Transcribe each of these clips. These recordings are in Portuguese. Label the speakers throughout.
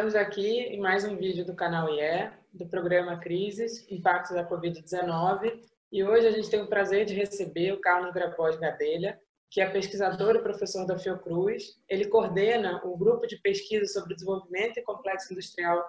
Speaker 1: Estamos aqui em mais um vídeo do canal IE, do programa Crises, Impactos da Covid-19, e hoje a gente tem o prazer de receber o Carlos Grapós Gadelha, que é pesquisador e professor da Fiocruz. Ele coordena o grupo de pesquisa sobre desenvolvimento e complexo industrial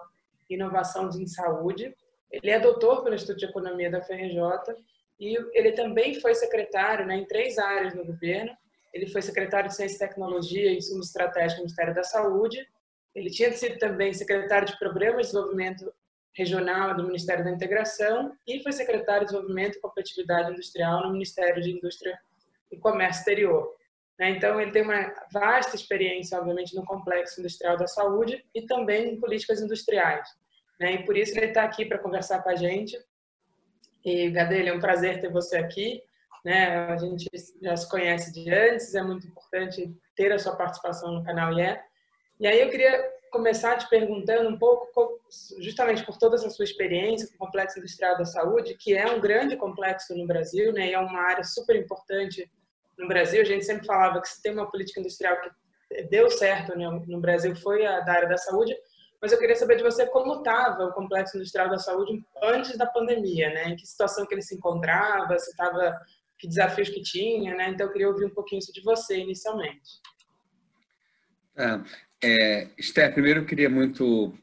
Speaker 1: e inovação em saúde. Ele é doutor pelo Instituto de Economia da FRJ e ele também foi secretário né, em três áreas no governo. Ele foi secretário de Ciência e Tecnologia e Insumos Estratégicos do Ministério da Saúde. Ele tinha sido também secretário de Programas de Desenvolvimento Regional do Ministério da Integração e foi secretário de Desenvolvimento e Competitividade Industrial no Ministério de Indústria e Comércio Exterior. Né? Então, ele tem uma vasta experiência, obviamente, no complexo industrial da saúde e também em políticas industriais. Né? E por isso ele está aqui para conversar com a gente. E, Gadelha, é um prazer ter você aqui. Né? A gente já se conhece de antes, é muito importante ter a sua participação no canal IE. E aí eu queria começar te perguntando um pouco, justamente por toda essa sua experiência com o Complexo Industrial da Saúde, que é um grande complexo no Brasil, né, e é uma área super importante no Brasil. A gente sempre falava que se tem uma política industrial que deu certo né, no Brasil foi a da área da saúde, mas eu queria saber de você como estava o Complexo Industrial da Saúde antes da pandemia, né? Em que situação que ele se encontrava, se estava que desafios que tinha, né? Então eu queria ouvir um pouquinho isso de você inicialmente.
Speaker 2: É, é, Esther, primeiro eu queria muito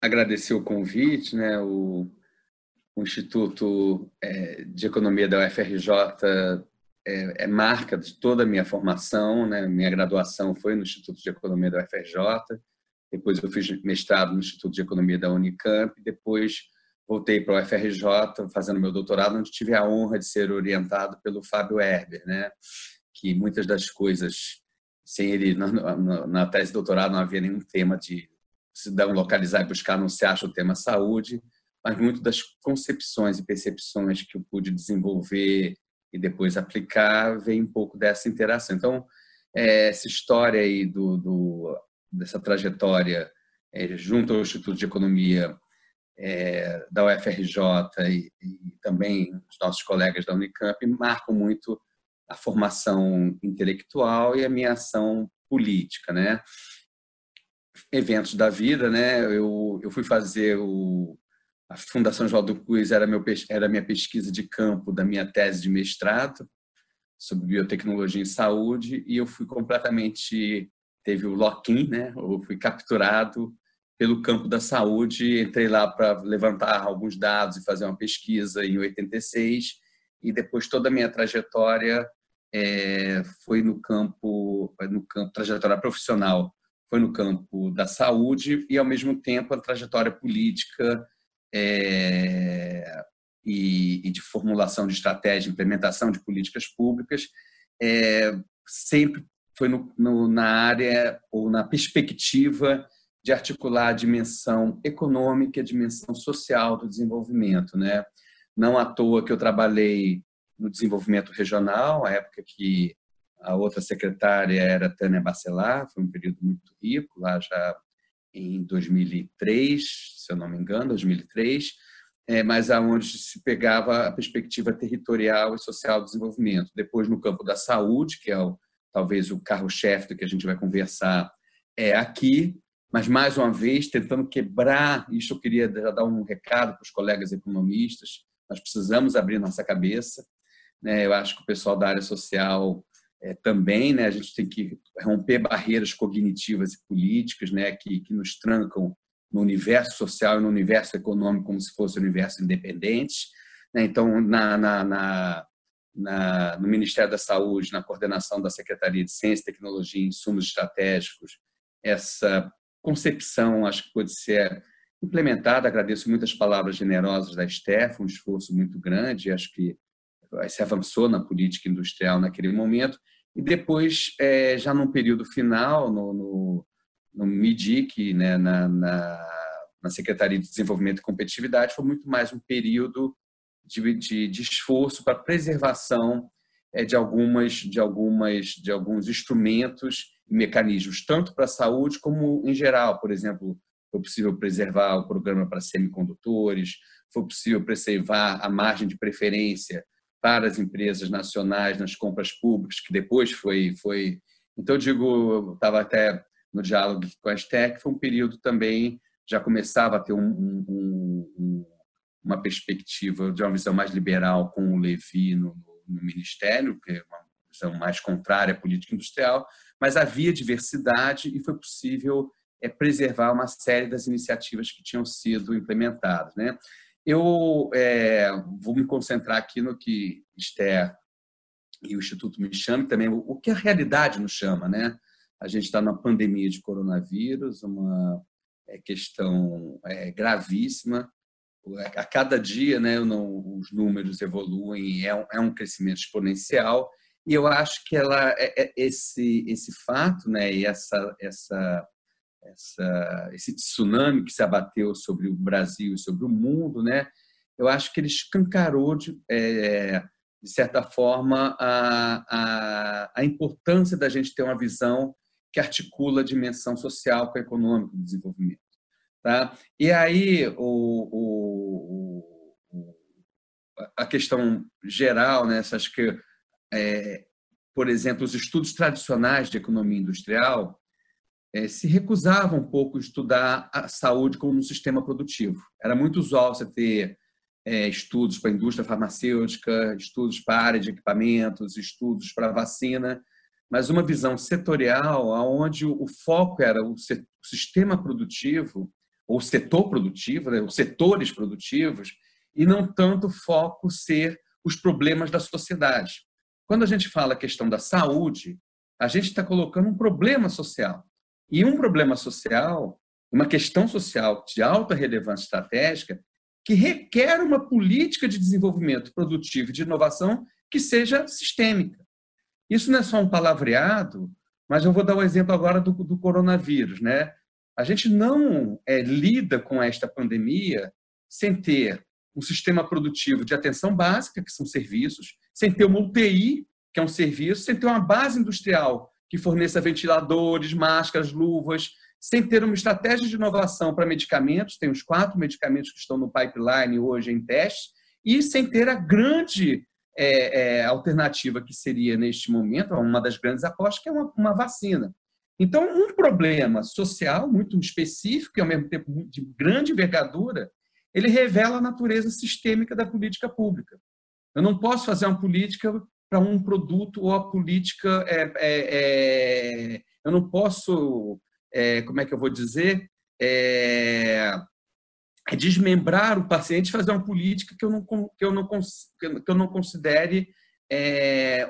Speaker 2: agradecer o convite, né? O, o Instituto é, de Economia da UFRJ é, é, marca de toda a minha formação, né? Minha graduação foi no Instituto de Economia da UFRJ, depois eu fiz mestrado no Instituto de Economia da Unicamp, depois voltei para o UFRJ fazendo meu doutorado, onde tive a honra de ser orientado pelo Fábio Herber, né? Que muitas das coisas sem ele, na, na, na, tese de doutorado, não havia nenhum tema de dar localizar e buscar, não se acha o tema saúde, mas muito das concepções e percepções que eu pude desenvolver e depois aplicar vem um pouco dessa interação. Então, é, essa história aí do, do dessa trajetória é, junto ao Instituto de Economia é, da UFRJ e, e, também os nossos colegas da Unicamp marcam muito a formação intelectual e a minha ação política, né? Eventos da vida, né? Eu, eu fui fazer o a Fundação João Cruz era meu era minha pesquisa de campo da minha tese de mestrado sobre biotecnologia em saúde e eu fui completamente teve o lock-in, né? Eu fui capturado pelo campo da saúde, entrei lá para levantar alguns dados e fazer uma pesquisa em 86 e depois toda a minha trajetória é, foi no campo, no campo trajetória profissional, foi no campo da saúde e ao mesmo tempo a trajetória política é, e, e, de formulação de estratégia, implementação de políticas públicas, é, sempre foi no, no, na área ou na perspectiva de articular a dimensão econômica e a dimensão social do desenvolvimento, né? Não à toa que eu trabalhei no desenvolvimento regional, a época que a outra secretária era Tânia Bacelar, foi um período muito rico, lá já em 2003, se eu não me engano, 2003, é, mas aonde se pegava a perspectiva territorial e social do desenvolvimento. Depois, no campo da saúde, que é o, talvez o carro-chefe do que a gente vai conversar, é aqui, mas mais uma vez tentando quebrar, isso eu queria dar um recado para os colegas economistas, nós precisamos abrir nossa cabeça, né? Eu acho que o pessoal da área social é, também, né? A gente tem que romper barreiras cognitivas e políticas, né? Que, que nos trancam no universo social e no universo econômico como se fosse um universo independente. Né? Então, na, na, na, na, no Ministério da Saúde, na coordenação da Secretaria de Ciência, Tecnologia e Insumos Estratégicos, essa concepção acho que pode ser implementada. Agradeço muitas palavras generosas da Esther, um esforço muito grande. Acho que se avançou na política industrial naquele momento, e depois, é, já num período final, no, no, no MIDIC, né, na, na, na, Secretaria de Desenvolvimento e Competitividade, foi muito mais um período de, de, de esforço para preservação é, de algumas de algumas de alguns instrumentos e mecanismos tanto para a saúde como em geral por exemplo foi possível preservar o programa para semicondutores foi possível preservar a margem de preferência para as empresas nacionais nas compras públicas, que depois foi. foi... Então, eu digo, estava até no diálogo com a STEC, foi um período também, já começava a ter um, um, um, uma perspectiva de uma visão mais liberal com o Levi no, no Ministério, que é uma visão mais contrária à política industrial, mas havia diversidade e foi possível é, preservar uma série das iniciativas que tinham sido implementadas. Né? Eu é, vou me concentrar aqui no que Esther e o Instituto me chamam, também o que a realidade nos chama. Né? A gente está numa pandemia de coronavírus, uma é, questão é, gravíssima. A cada dia né, não, os números evoluem, é um, é um crescimento exponencial e eu acho que ela é, é, esse esse fato, né, e essa essa essa esse tsunami que se abateu sobre o Brasil e sobre o mundo, né, eu acho que ele escancarou de, é, de certa forma a, a, a importância da gente ter uma visão que articula a dimensão social com a econômica do desenvolvimento, tá? E aí o, o, o a questão geral, né, acho que é, por exemplo, os estudos tradicionais de economia industrial é, se recusavam um pouco estudar a saúde como um sistema produtivo. Era muito usual você ter é, estudos para a indústria farmacêutica, estudos para a área de equipamentos, estudos para a vacina, mas uma visão setorial onde o foco era o sistema produtivo, ou setor produtivo, né, os setores produtivos, e não tanto foco ser os problemas da sociedade. Quando a gente fala a questão da saúde, a gente está colocando um problema social. E um problema social, uma questão social de alta relevância estratégica, que requer uma política de desenvolvimento produtivo e de inovação que seja sistêmica. Isso não é só um palavreado, mas eu vou dar o um exemplo agora do, do, coronavírus. Né? A gente não é, lida com esta pandemia sem ter um sistema produtivo de atenção básica, que são serviços, sem ter uma UTI, que é um serviço, sem ter uma base industrial que forneça ventiladores, máscaras, luvas, sem ter uma estratégia de inovação para medicamentos, tem os quatro medicamentos que estão no pipeline hoje em teste, e sem ter a grande é, é, alternativa que seria neste momento, uma das grandes apostas, que é uma, uma vacina. Então, um problema social muito específico e ao mesmo tempo de grande envergadura, ele revela a natureza sistêmica da política pública. Eu não posso fazer uma política para um produto ou a política é, é, é, eu não posso é, como é que eu vou dizer? É, é desmembrar o paciente e fazer uma política que eu não que eu não que eu não considere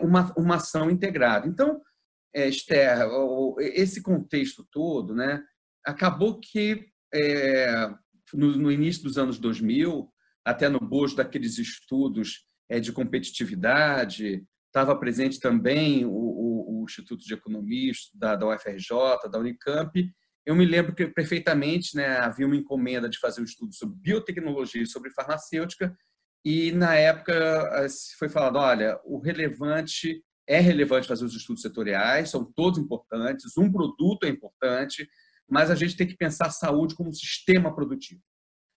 Speaker 2: uma uma ação integrada. Então Esther esse contexto todo né acabou que no, no início dos anos 2000 até no bojo daqueles estudos de competitividade, estava presente também o, o, o, Instituto de Economia da, da UFRJ, da Unicamp. Eu me lembro que perfeitamente né, havia uma encomenda de fazer um estudo sobre biotecnologia e sobre farmacêutica, e na época foi falado: olha, o relevante é relevante fazer os estudos setoriais, são todos importantes, um produto é importante, mas a gente tem que pensar a saúde como um sistema produtivo.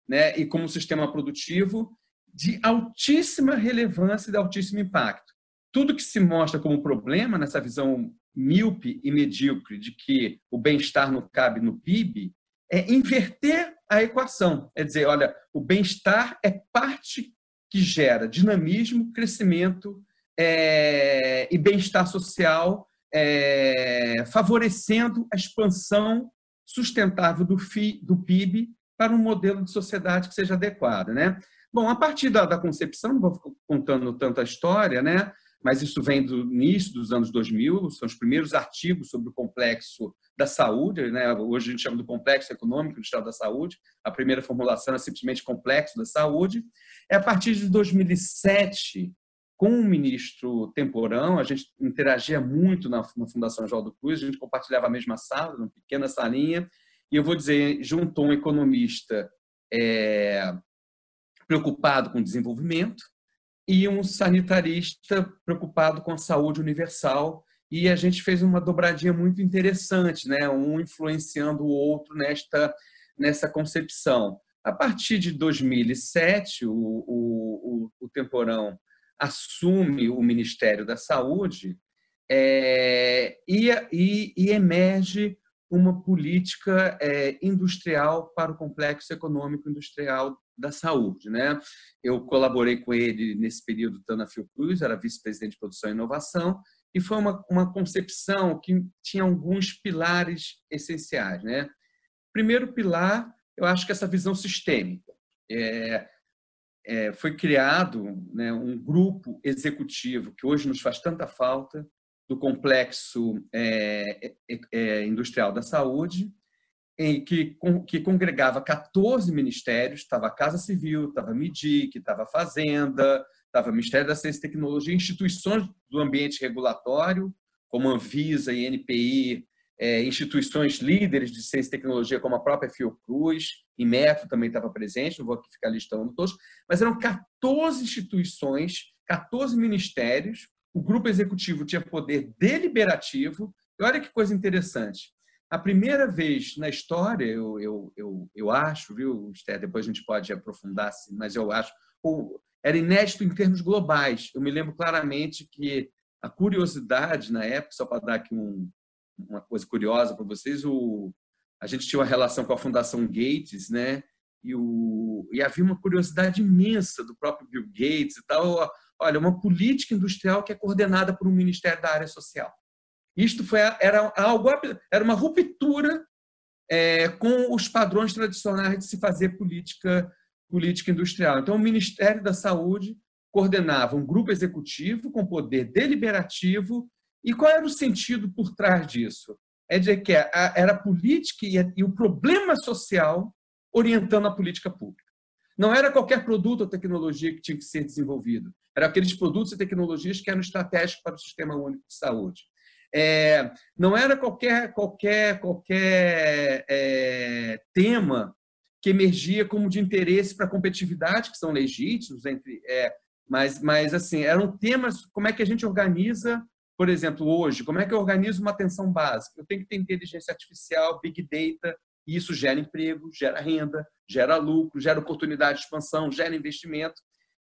Speaker 2: Né? E como um sistema produtivo, de altíssima relevância e de altíssimo impacto. Tudo que se mostra como problema nessa visão míope e medíocre de que o bem-estar não cabe no PIB é inverter a equação. É dizer, olha, o bem-estar é parte que gera dinamismo, crescimento é, e bem-estar social, é, favorecendo a expansão sustentável do, FI, do PIB para um modelo de sociedade que seja adequado. Né? Bom, a partir da, da concepção, não vou contando tanta história, né? Mas isso vem do início dos anos 2000, são os primeiros artigos sobre o complexo da saúde, né? hoje a gente chama do complexo econômico do Estado da Saúde, a primeira formulação é simplesmente complexo da saúde. É a partir de 2007, com o ministro Temporão, a gente interagia muito na, na Fundação João Cruz, a gente compartilhava a mesma sala, uma pequena salinha, e eu vou dizer, juntou um economista é, preocupado com o desenvolvimento e um sanitarista preocupado com a saúde universal. E a gente fez uma dobradinha muito interessante, né? um influenciando o outro nesta, nessa concepção. A partir de 2007, o, o, o, Temporão assume o Ministério da Saúde é, e, e, e emerge uma política é, industrial para o complexo econômico industrial da saúde. Né? Eu colaborei com ele nesse período estando na Fiocruz, era vice-presidente de produção e inovação, e foi uma, uma concepção que tinha alguns pilares essenciais. Né? Primeiro pilar, eu acho que essa visão sistêmica. É, é, foi criado né, um grupo executivo que hoje nos faz tanta falta do complexo é, é, é industrial da saúde, que, que congregava 14 ministérios, estava a Casa Civil, estava a MIDIC, estava a Fazenda, estava o Ministério da Ciência e Tecnologia, instituições do ambiente regulatório, como Anvisa e NPI, é, instituições líderes de ciência e tecnologia, como a própria Fiocruz, e Metro também estava presente, não vou aqui ficar listando todos, mas eram 14 instituições, 14 ministérios, o grupo executivo tinha poder deliberativo, e olha que coisa interessante, a primeira vez na história, eu, eu, eu, eu acho, viu, Esther, depois a gente pode aprofundar, mas eu acho, era inédito em termos globais. Eu me lembro claramente que a curiosidade na época, só para dar aqui um, uma coisa curiosa para vocês, o, a gente tinha uma relação com a Fundação Gates, né? E, o, e havia uma curiosidade imensa do próprio Bill Gates e tal. Olha, uma política industrial que é coordenada por um ministério da área social. Isto foi, era algo, era uma ruptura é, com os padrões tradicionais de se fazer política, política industrial. Então, o Ministério da Saúde coordenava um grupo executivo com poder deliberativo. E qual era o sentido por trás disso? É de que era a política e o problema social orientando a política pública. Não era qualquer produto ou tecnologia que tinha que ser desenvolvido. Eram aqueles produtos e tecnologias que eram estratégicos para o Sistema Único de Saúde. É, não era qualquer, qualquer, qualquer é, tema que emergia como de interesse para a competitividade, que são legítimos, entre, é, mas, mas assim, eram temas, como é que a gente organiza, por exemplo, hoje, como é que eu organizo uma atenção básica? Eu tenho que ter inteligência artificial, big data, e isso gera emprego, gera renda, gera lucro, gera oportunidade de expansão, gera investimento.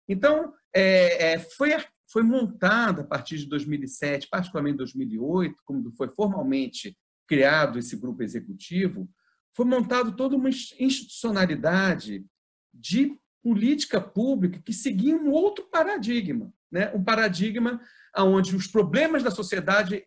Speaker 2: Então, é, é, foi foi montada a partir de 2007, particularmente 2008, quando foi formalmente criado esse grupo executivo, foi montado toda uma institucionalidade de política pública que seguia um outro paradigma, né? um paradigma onde os problemas da sociedade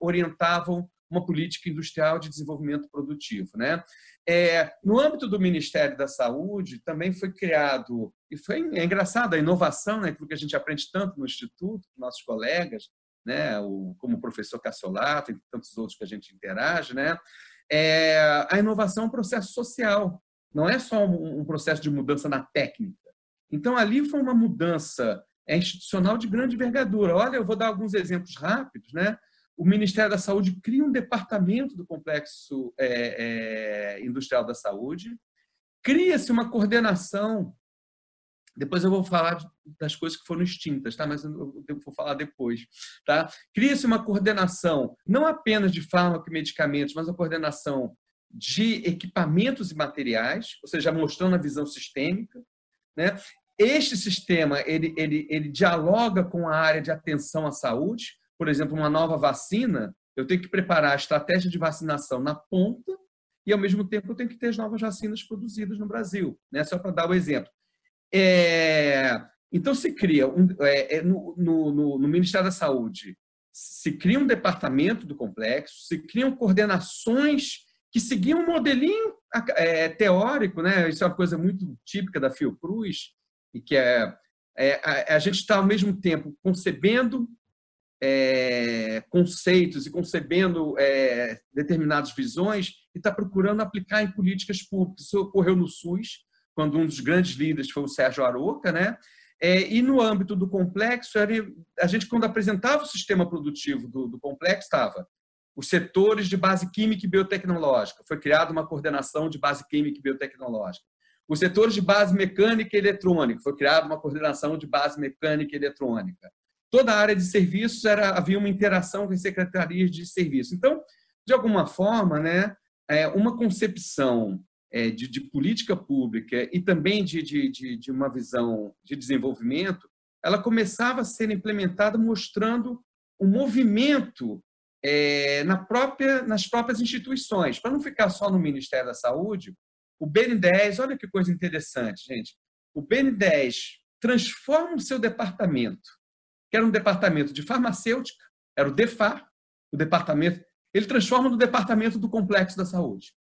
Speaker 2: orientavam uma política industrial de desenvolvimento produtivo. Né? É, no âmbito do Ministério da Saúde, também foi criado, e foi é engraçado, a inovação, né, aquilo que a gente aprende tanto no Instituto, com nossos colegas, né, o, como o professor Cassolato e tantos outros que a gente interage, né, é, a inovação é um processo social, não é só um, um processo de mudança na técnica. Então, ali foi uma mudança é, institucional de grande envergadura. Olha, eu vou dar alguns exemplos rápidos, né? O Ministério da Saúde cria um departamento do complexo é, é, industrial da saúde, cria-se uma coordenação. Depois eu vou falar das coisas que foram extintas, tá? Mas eu vou falar depois, tá? Cria-se uma coordenação não apenas de fármaco e medicamentos, mas a coordenação de equipamentos e materiais, ou seja, mostrando a visão sistêmica, né? Este sistema ele, ele, ele dialoga com a área de atenção à saúde, por exemplo, uma nova vacina, eu tenho que preparar a estratégia de vacinação na ponta e, ao mesmo tempo, eu tenho que ter as novas vacinas produzidas no Brasil. Né? Só para dar o um exemplo. É... Então, se cria, um, é, é, no, no, no, Ministério da Saúde, se cria um departamento do complexo, se criam coordenações que seguiam um modelinho é, teórico, né? isso é uma coisa muito típica da Fiocruz, e que é, é a, a gente está, ao mesmo tempo, concebendo é, conceitos e concebendo é, determinadas visões e está procurando aplicar em políticas públicas. Isso ocorreu no SUS, quando um dos grandes líderes foi o Sérgio Aroca, né? É, e no âmbito do complexo, era, a gente, quando apresentava o sistema produtivo do, do complexo, estava os setores de base química e biotecnológica. Foi criada uma coordenação de base química e biotecnológica. Os setores de base mecânica e eletrônica. Foi criada uma coordenação de base mecânica e eletrônica toda a área de serviços era, havia uma interação com as secretarias de serviço. Então, de alguma forma, né, é, uma concepção é, de, de, política pública e também de, de, de, uma visão de desenvolvimento, ela começava a ser implementada mostrando um movimento é, na própria, nas próprias instituições, para não ficar só no Ministério da Saúde. O BN10, olha que coisa interessante, gente. O BN10 transforma o seu departamento, que era um departamento de farmacêutica, era o DEFAR, o departamento, ele transforma no departamento do complexo da saúde.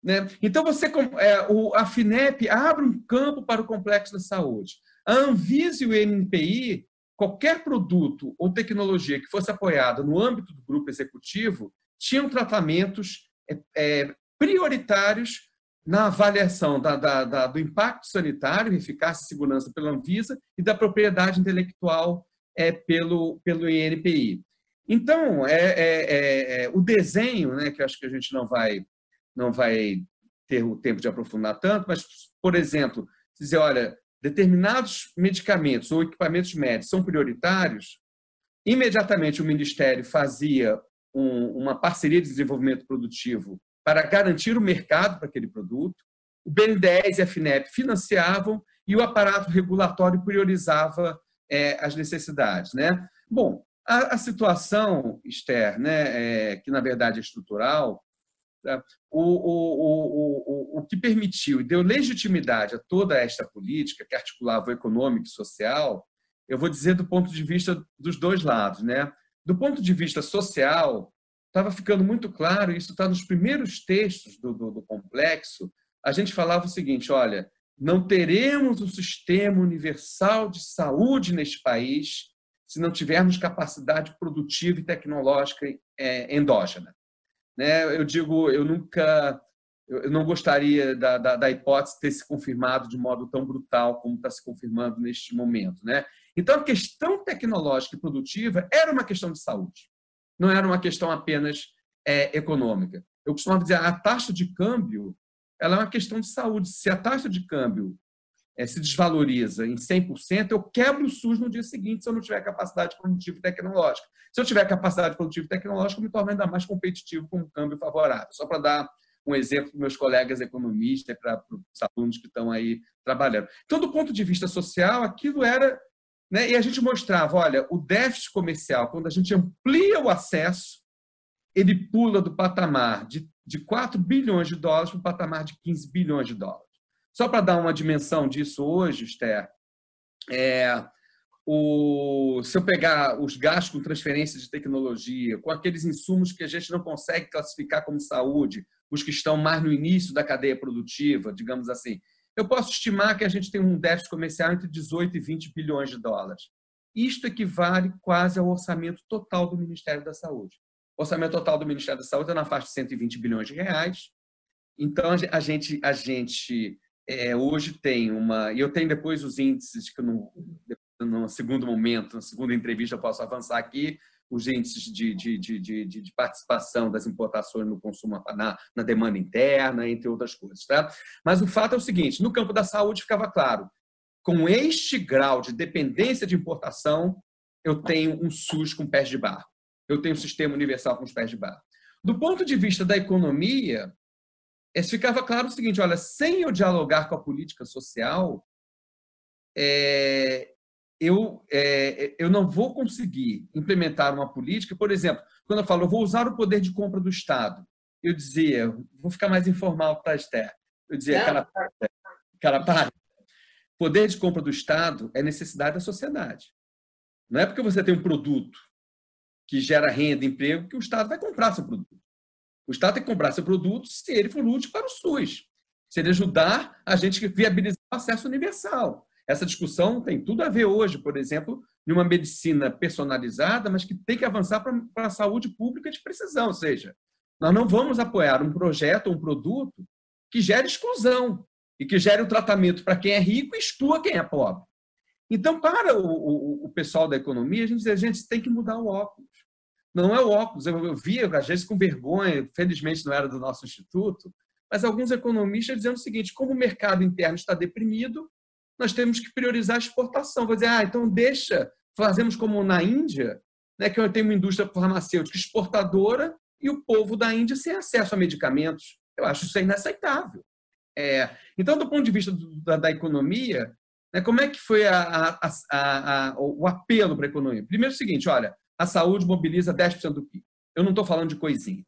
Speaker 2: Né? Então, você, é, a FINEP abre um campo para o complexo da saúde. A Anvisa e o NPI, qualquer produto ou tecnologia que fosse apoiada no âmbito do grupo executivo, tinham tratamentos é, é, prioritários na avaliação da, da, da, do impacto sanitário, eficácia e segurança pela Anvisa e da propriedade intelectual é, pelo, pelo INPI. Então, é, é, é, o desenho, né, que acho que a gente não vai não vai ter o tempo de aprofundar tanto, mas, por exemplo, dizer, olha, determinados medicamentos ou equipamentos médicos são prioritários, imediatamente o Ministério fazia um, uma parceria de desenvolvimento produtivo para garantir o mercado para aquele produto, o BN10 e a FINEP financiavam e o aparato regulatório priorizava é, as necessidades. Né? Bom, a, a situação, Esther, né, é, que na verdade é estrutural, Tá? O, o, o, o que permitiu e deu legitimidade a toda esta política que articulava o econômico e social, eu vou dizer do ponto de vista dos dois lados. Né? Do ponto de vista social, estava ficando muito claro, isso está nos primeiros textos do, do, do complexo, a gente falava o seguinte, olha, não teremos um sistema universal de saúde neste país se não tivermos capacidade produtiva e tecnológica é, endógena. Né? Eu digo, eu nunca, eu não gostaria da, da, da hipótese ter se confirmado de modo tão brutal como está se confirmando neste momento. Né? Então, a questão tecnológica e produtiva era uma questão de saúde, não era uma questão apenas é, econômica. Eu costumava dizer, a taxa de câmbio ela é uma questão de saúde. Se a taxa de câmbio é, se desvaloriza em 100%, eu quebro o SUS no dia seguinte se eu não tiver capacidade produtiva e tecnológica. Se eu tiver capacidade produtiva e tecnológica, eu me torno ainda mais competitivo com um câmbio favorável. Só para dar um exemplo para meus colegas economistas, para os alunos que estão aí trabalhando. Então, do ponto de vista social, aquilo era. Né, e a gente mostrava: olha, o déficit comercial, quando a gente amplia o acesso, ele pula do patamar de, de 4 bilhões de dólares para o patamar de 15 bilhões de dólares. Só para dar uma dimensão disso hoje, Esther, é, o, se eu pegar os gastos com transferência de tecnologia, com aqueles insumos que a gente não consegue classificar como saúde, os que estão mais no início da cadeia produtiva, digamos assim, eu posso estimar que a gente tem um déficit comercial entre 18 e 20 bilhões de dólares. Isto equivale quase ao orçamento total do Ministério da Saúde. O orçamento total do Ministério da Saúde é na faixa de 120 bilhões de reais. Então, a gente, a gente é, hoje tem uma. E eu tenho depois os índices que no, no segundo momento, na segunda entrevista, eu posso avançar aqui, os índices de, de, de, de, de participação das importações no consumo, na, na demanda interna, entre outras coisas. Tá? Mas o fato é o seguinte: no campo da saúde ficava claro, com este grau de dependência de importação, eu tenho um SUS com pés de barro. Eu tenho um sistema universal com os pés de barro. Do ponto de vista da economia, é, ficava claro o seguinte: olha, sem eu dialogar com a política social, é, eu, é, eu não vou conseguir implementar uma política. Por exemplo, quando eu falo, eu vou usar o poder de compra do Estado, eu dizia, vou ficar mais informal para a Esther. Eu dizia, cara, cara, para. Poder de compra do Estado é necessidade da sociedade. Não é porque você tem um produto que gera renda, emprego, que o Estado vai comprar seu produto. O Estado tem que comprar seu produto se ele for útil para o SUS. Se ele ajudar a gente viabilizar o acesso universal. Essa discussão tem tudo a ver hoje, por exemplo, de uma medicina personalizada, mas que tem que avançar para, a saúde pública de precisão. Ou seja, nós não vamos apoiar um projeto ou um produto que gere exclusão e que gere o um tratamento para quem é rico e exclua quem é pobre. Então, para o, o, o pessoal da economia, a gente diz, a gente tem que mudar o óculos não é o óculos. Eu, via, às vezes, com vergonha, felizmente não era do nosso instituto, mas alguns economistas dizendo o seguinte: como o mercado interno está deprimido, nós temos que priorizar a exportação. Vou dizer, ah, então deixa, fazemos como na Índia, né, que tenho uma indústria farmacêutica exportadora e o povo da Índia sem acesso a medicamentos. Eu acho isso inaceitável. É, então, do ponto de vista do, da, da, economia, né, como é que foi a, a, a, o apelo para a economia? Primeiro, o seguinte: olha, a saúde mobiliza 10% do PIB. Eu não estou falando de coisinha.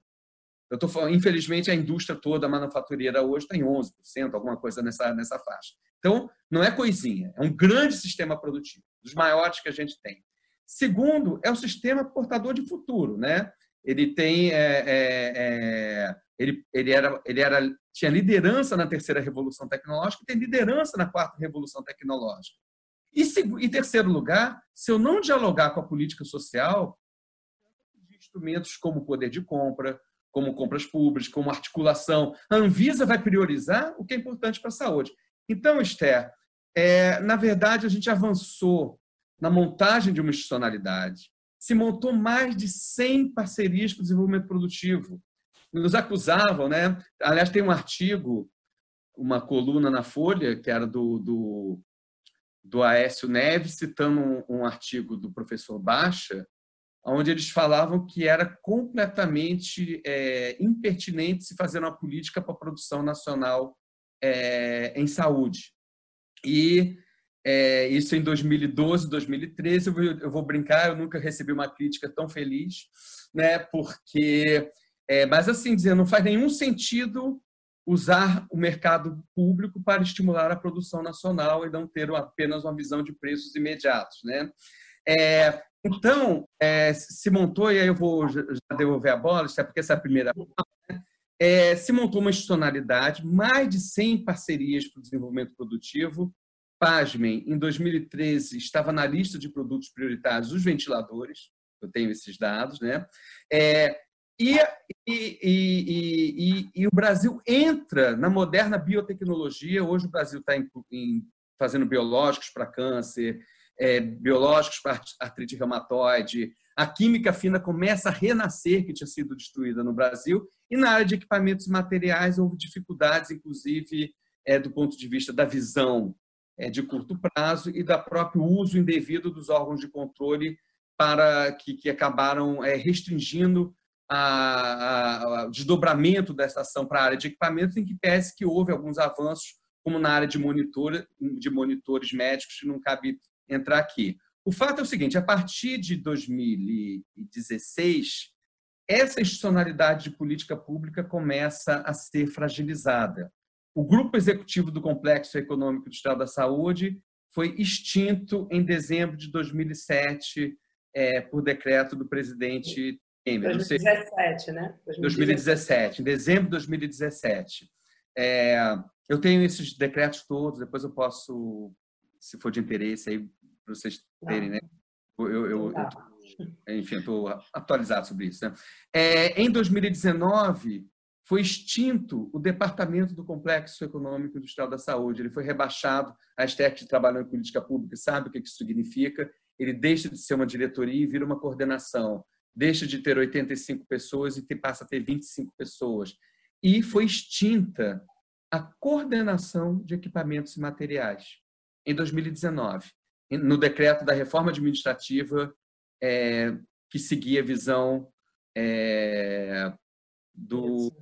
Speaker 2: Eu tô falando, infelizmente, a indústria toda, a manufatureira hoje está em 11%, alguma coisa nessa, nessa faixa. Então, não é coisinha, é um grande sistema produtivo, dos maiores que a gente tem. Segundo, é o sistema portador de futuro, né? Ele tem, é, é, é, ele, ele era, ele era, tinha liderança na terceira revolução tecnológica e tem liderança na quarta revolução tecnológica. E, em terceiro lugar, se eu não dialogar com a política social, instrumentos como poder de compra, como compras públicas, como articulação, a Anvisa vai priorizar o que é importante para a saúde. Então, Esther, é, na verdade, a gente avançou na montagem de uma institucionalidade. Se montou mais de 100 parcerias para o desenvolvimento produtivo. Nos acusavam, né? Aliás, tem um artigo, uma coluna na Folha, que era do, do, do Aécio Neves, citando um, um artigo do professor Baixa, onde eles falavam que era completamente é, impertinente se fazer uma política para a produção nacional é, em saúde. E é, isso em 2012, 2013, eu vou, eu vou, brincar, eu nunca recebi uma crítica tão feliz, né? Porque, é, mas assim dizer, não faz nenhum sentido usar o mercado público para estimular a produção nacional e não ter apenas uma visão de preços imediatos, né? É, então, é, se montou, e aí eu vou já devolver a bola, até porque essa é a primeira né? é, se montou uma institucionalidade, mais de 100 parcerias para o desenvolvimento produtivo. Pasmem, em 2013 estava na lista de produtos prioritários os ventiladores, eu tenho esses dados, né? É, e, e, e, e, o Brasil entra na moderna biotecnologia. Hoje o Brasil está fazendo biológicos para câncer, é, biológicos para artrite reumatoide. A química fina começa a renascer, que tinha sido destruída no Brasil. E na área de equipamentos e materiais houve dificuldades, inclusive é, do ponto de vista da visão é, de curto prazo e do próprio uso indevido dos órgãos de controle para que, que acabaram é, restringindo o desdobramento dessa ação para a área de equipamentos, em que parece que houve alguns avanços, como na área de, monitor, de monitores médicos, que não cabe entrar aqui. O fato é o seguinte: a partir de 2016, essa institucionalidade de política pública começa a ser fragilizada. O grupo executivo do Complexo Econômico Estado da Saúde foi extinto em dezembro de 2007 é, por decreto do presidente.
Speaker 1: 2017, né?
Speaker 2: 2017. 2017, em dezembro de 2017. É, eu tenho esses decretos todos, depois eu posso, se for de interesse, aí para vocês terem, né? Eu, eu, eu, enfim, estou atualizado sobre isso. Né? É, em 2019, foi extinto o departamento do Complexo Econômico Industrial da Saúde. Ele foi rebaixado. A Esther, que trabalhou em política pública, sabe o que isso significa. Ele deixa de ser uma diretoria e vira uma coordenação. Deixa de ter 85 pessoas e passa a ter 25 pessoas. E foi extinta a coordenação de equipamentos e materiais em 2019 no decreto da reforma administrativa é, que seguia a visão é, do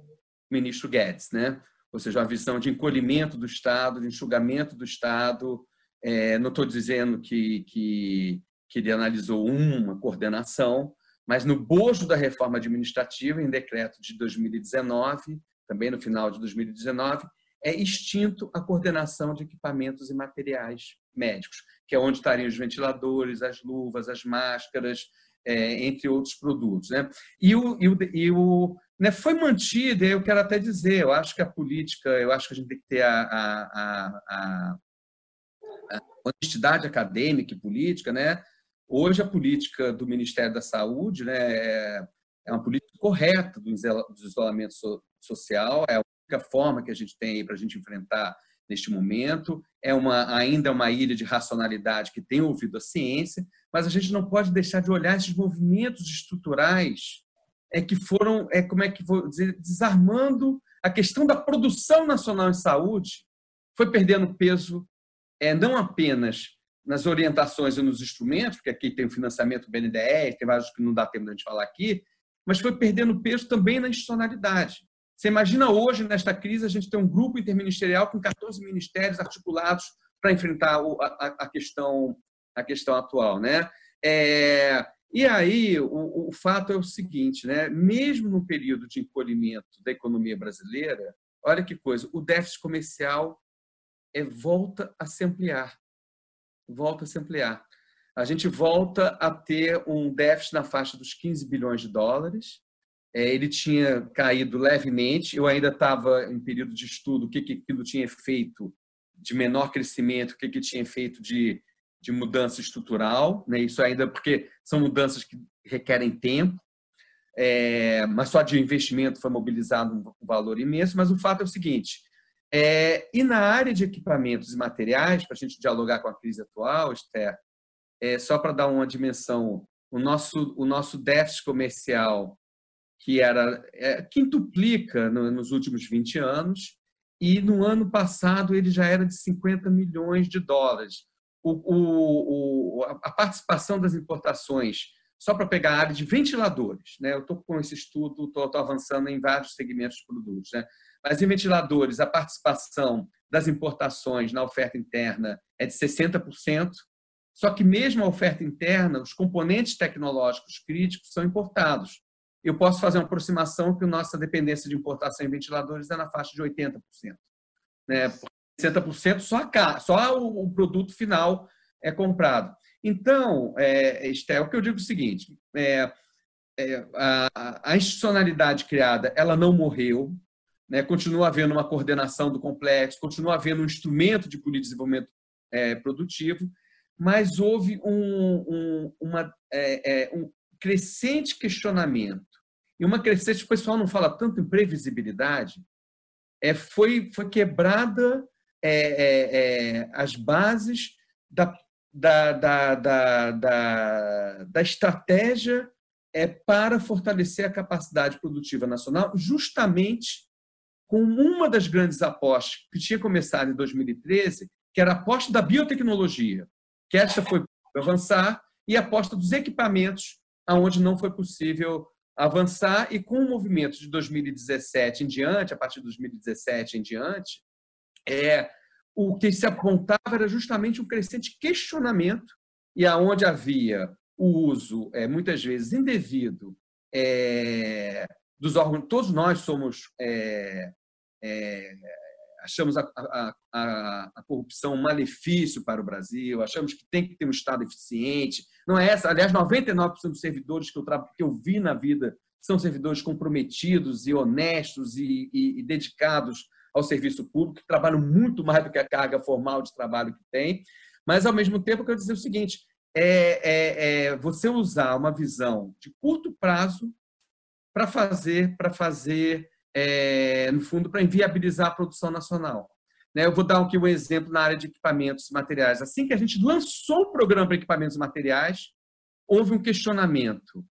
Speaker 2: ministro Guedes, né? ou seja, a visão de encolhimento do Estado, de enxugamento do Estado. É, não estou dizendo que, que, que ele analisou uma coordenação, mas no bojo da reforma administrativa, em decreto de 2019, também no final de 2019, é extinto a coordenação de equipamentos e materiais médicos que é onde estariam os ventiladores, as luvas, as máscaras, é, entre outros produtos. Né? E o, e o, e o né, foi mantido, eu quero até dizer, eu acho que a política, eu acho que a gente tem que ter a, a, a, a honestidade acadêmica e política, né? Hoje a política do Ministério da Saúde, né, é, é uma política correta do isolamento social, é a única forma que a gente tem para a gente enfrentar neste momento. É uma, ainda uma ilha de racionalidade que tem ouvido a ciência, mas a gente não pode deixar de olhar esses movimentos estruturais é que foram, é como é que vou dizer, desarmando a questão da produção nacional em saúde, foi perdendo peso é, não apenas nas orientações e nos instrumentos, porque aqui tem o financiamento BNDES, tem vários que não dá tempo de a gente falar aqui, mas foi perdendo peso também na institucionalidade. Você imagina hoje, nesta crise, a gente tem um grupo interministerial com 14 ministérios articulados para enfrentar a, questão, a questão atual. Né? É, E aí, o, o, fato é o seguinte, né? mesmo no período de encolhimento da economia brasileira, olha que coisa, o déficit comercial é, volta a se ampliar. Volta a se ampliar. A gente volta a ter um déficit na faixa dos 15 bilhões de dólares. É, ele tinha caído levemente, eu ainda estava em período de estudo, o que, que aquilo tinha feito de menor crescimento, o que, que tinha feito de, de mudança estrutural. Né? Isso ainda porque são mudanças que requerem tempo. É, mas só de investimento foi mobilizado um valor imenso. Mas o fato é o seguinte: é, e na área de equipamentos e materiais, para a gente dialogar com a crise atual, Esther, é, só para dar uma dimensão, o nosso, o nosso déficit comercial, que era é, quintuplica no, nos últimos 20 anos, e no ano passado ele já era de 50 milhões de dólares. O, o, o, a participação das importações, só para pegar a área de ventiladores, né? eu estou com esse estudo, estou avançando em vários segmentos de produtos. Né? Mas em ventiladores, a participação das importações na oferta interna é de 60%, só que mesmo a oferta interna, os componentes tecnológicos críticos são importados. Eu posso fazer uma aproximação que a nossa dependência de importação em ventiladores é na faixa de 80%. Né? 60% só, a, só o produto final é comprado. Então, é, é o que eu digo é o seguinte, é, é, a, a institucionalidade criada ela não morreu, né? continua havendo uma coordenação do complexo, continua havendo um instrumento de política de desenvolvimento é, produtivo, mas houve um, um, uma, é, é, um crescente questionamento e uma crescente, o pessoal não fala tanto em previsibilidade, é, foi, foi quebrada é, é, é, as bases da, da, da, da, da, da estratégia é, para fortalecer a capacidade produtiva nacional, justamente com uma das grandes apostas que tinha começado em 2013, que era a aposta da biotecnologia, que esta foi avançar, e a aposta dos equipamentos, aonde não foi possível avançar, e com o movimento de 2017 em diante, a partir de 2017 em diante, é, o que se apontava era justamente um crescente questionamento, e aonde havia o uso, é, muitas vezes indevido, é, dos órgãos, todos nós somos é, é, achamos a, a, a, a, corrupção um malefício para o Brasil, achamos que tem que ter um Estado eficiente. Não é essa, aliás, 99% dos servidores que eu, que eu vi na vida são servidores comprometidos e honestos e, e, e dedicados ao serviço público, que trabalham muito mais do que a carga formal de trabalho que tem. Mas, ao mesmo tempo, eu quero dizer o seguinte: é, é, é você usar uma visão de curto prazo para fazer, para fazer é, no fundo, para inviabilizar a produção nacional. Né, eu vou dar aqui um exemplo na área de equipamentos e materiais. Assim que a gente lançou o programa para equipamentos e materiais, houve um questionamento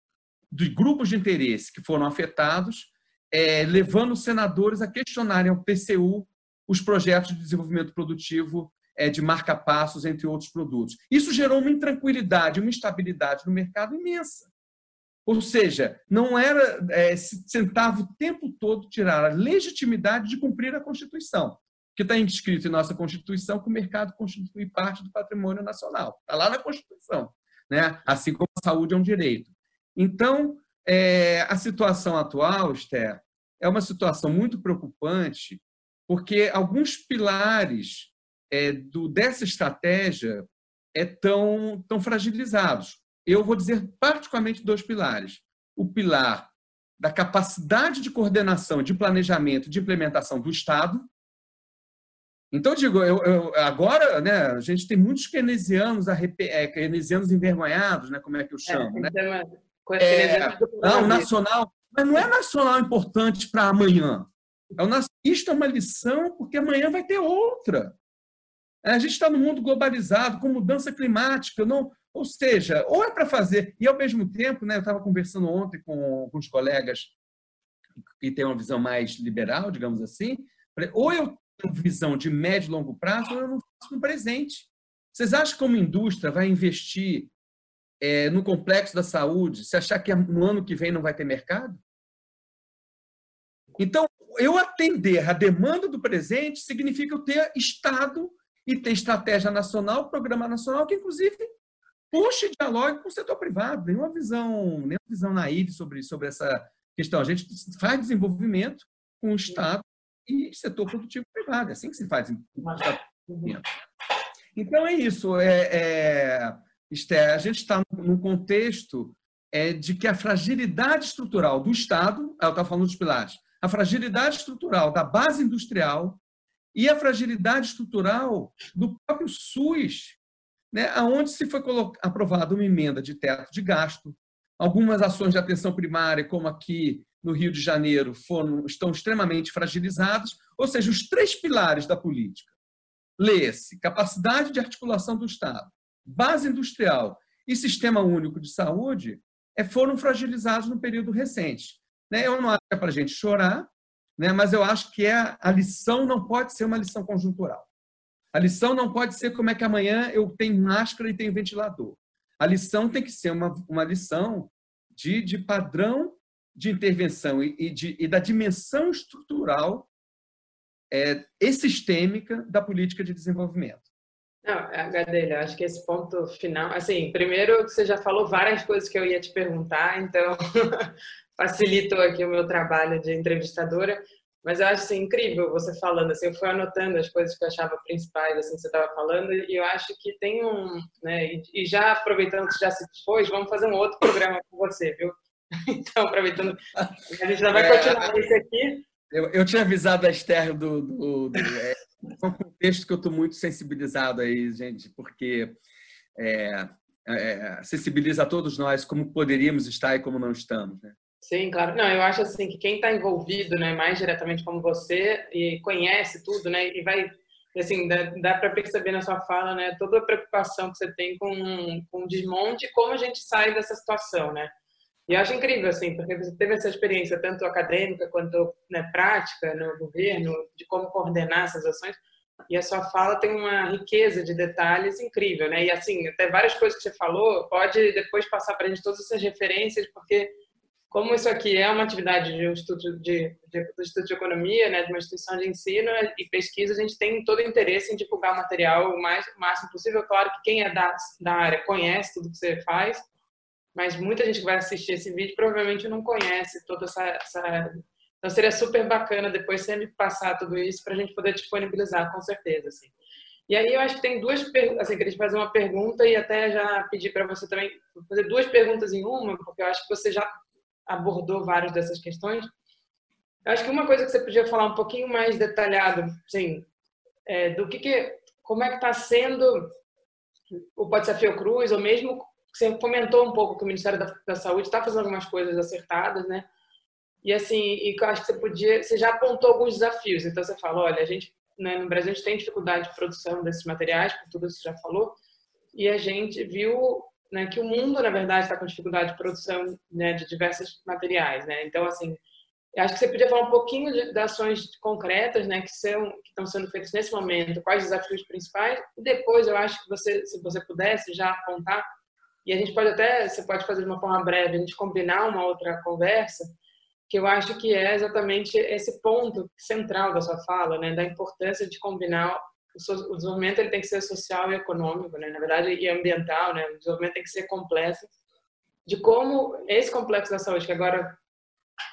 Speaker 2: de grupos de interesse que foram afetados, é, levando os senadores a questionarem ao PCU os projetos de desenvolvimento produtivo é, de marca-passos, entre outros produtos. Isso gerou uma intranquilidade, uma instabilidade no mercado imensa. Ou seja, não era é, se tentava o tempo todo tirar a legitimidade de cumprir a Constituição, que está inscrito em nossa Constituição que o mercado constitui parte do patrimônio nacional. Está lá na Constituição, né? assim como a saúde é um direito. Então, é, a situação atual, Esther, é uma situação muito preocupante, porque alguns pilares é, do, dessa estratégia estão é, tão fragilizados eu vou dizer particularmente dois pilares. O pilar da capacidade de coordenação, de planejamento, de implementação do Estado. Então, digo, eu, eu, agora né, a gente tem muitos keynesianos, é, keynesianos envergonhados, né, como é que eu é, chamo. Né? É, né? É, não, nacional, mas não é nacional importante para amanhã. É o, isto é uma lição porque amanhã vai ter outra. A gente está no mundo globalizado, com mudança climática. Não, ou seja, ou é para fazer, e ao mesmo tempo, né, eu estava conversando ontem com alguns colegas que têm uma visão mais liberal, digamos assim, ou eu tenho visão de médio e longo prazo, ou eu não faço no presente. Vocês acham que uma indústria vai investir é, no complexo da saúde se achar que no ano que vem não vai ter mercado? Então, eu atender a demanda do presente significa eu ter Estado e ter estratégia nacional, programa nacional, que inclusive puxe e com o setor privado. Nenhuma visão, nenhuma visão naiva sobre, sobre essa questão. A gente faz desenvolvimento com o Estado e setor produtivo privado. É assim que se faz desenvolvimento. Então, é isso. É, é, a gente está num contexto é, de que a fragilidade estrutural do Estado, ela está falando dos pilares, a fragilidade estrutural da base industrial e a fragilidade estrutural do próprio SUS, né, onde se foi aprovada uma emenda de teto de gasto, algumas ações de atenção primária, como aqui no Rio de Janeiro, foram, estão extremamente fragilizadas, ou seja, os três pilares da política. Lê-se capacidade de articulação do Estado, base industrial e sistema único de saúde é, foram fragilizados no período recente. Né? Eu não acho que é para a gente chorar, né? mas eu acho que é, a lição não pode ser uma lição conjuntural. A lição não pode ser como é que amanhã eu tenho máscara e tenho ventilador. A lição tem que ser uma, uma lição de, de padrão de intervenção e, de, e da dimensão estrutural é, e sistêmica da política de desenvolvimento.
Speaker 1: Não, Gadelha, acho que esse ponto final, assim, primeiro você já falou várias coisas que eu ia te perguntar, então facilitou aqui o meu trabalho de entrevistadora, mas eu acho assim, incrível você falando, assim, eu fui anotando as coisas que eu achava principais, assim, que você estava falando, e eu acho que tem um, né, e já aproveitando que já se foi, vamos fazer um outro programa com você, viu? Então, aproveitando, a gente já vai é, continuar isso aqui.
Speaker 2: Eu, eu tinha avisado a Esther do, do, do é, um contexto que eu estou muito sensibilizado aí, gente, porque é, é, sensibiliza a todos nós como poderíamos estar e como não estamos, né?
Speaker 1: Sim, claro. Não, eu acho assim que quem está envolvido, né, mais diretamente como você e conhece tudo, né, e vai assim dá, dá para perceber na sua fala, né, toda a preocupação que você tem com, com o desmonte e como a gente sai dessa situação, né? E eu acho incrível, assim, porque você teve essa experiência tanto acadêmica quanto né, prática no governo, de como coordenar essas ações, e a sua fala tem uma riqueza de detalhes incrível, né? E, assim, até várias coisas que você falou, pode depois passar para a gente todas essas referências, porque como isso aqui é uma atividade de um estudo de, de, do Instituto de Economia, né, de uma instituição de ensino e pesquisa, a gente tem todo o interesse em divulgar o material o, mais, o máximo possível. Claro que quem é da, da área conhece tudo que você faz, mas muita gente que vai assistir esse vídeo provavelmente não conhece toda essa, essa... então seria super bacana depois você me passar tudo isso para a gente poder disponibilizar com certeza assim e aí eu acho que tem duas perguntas assim queria te fazer uma pergunta e até já pedir para você também fazer duas perguntas em uma porque eu acho que você já abordou várias dessas questões eu acho que uma coisa que você podia falar um pouquinho mais detalhado assim é, do que, que como é que está sendo o Pode Ser Fiocruz ou mesmo você comentou um pouco que o Ministério da, da Saúde está fazendo algumas coisas acertadas, né? E assim, e eu acho que você podia, você já apontou alguns desafios. Então você fala, olha, a gente, né, no Brasil a gente tem dificuldade de produção desses materiais, por tudo isso que você já falou, e a gente viu né, que o mundo, na verdade, está com dificuldade de produção né, de diversos materiais, né? Então assim, acho que você podia falar um pouquinho de, de ações concretas, né, que estão sendo feitas nesse momento, quais os desafios principais, e depois eu acho que você, se você pudesse já apontar e a gente pode até, você pode fazer de uma forma breve, a gente combinar uma outra conversa, que eu acho que é exatamente esse ponto central da sua fala, né, da importância de combinar o desenvolvimento ele tem que ser social e econômico, né, na verdade e ambiental, né, o desenvolvimento tem que ser completo, de como esse complexo da saúde que agora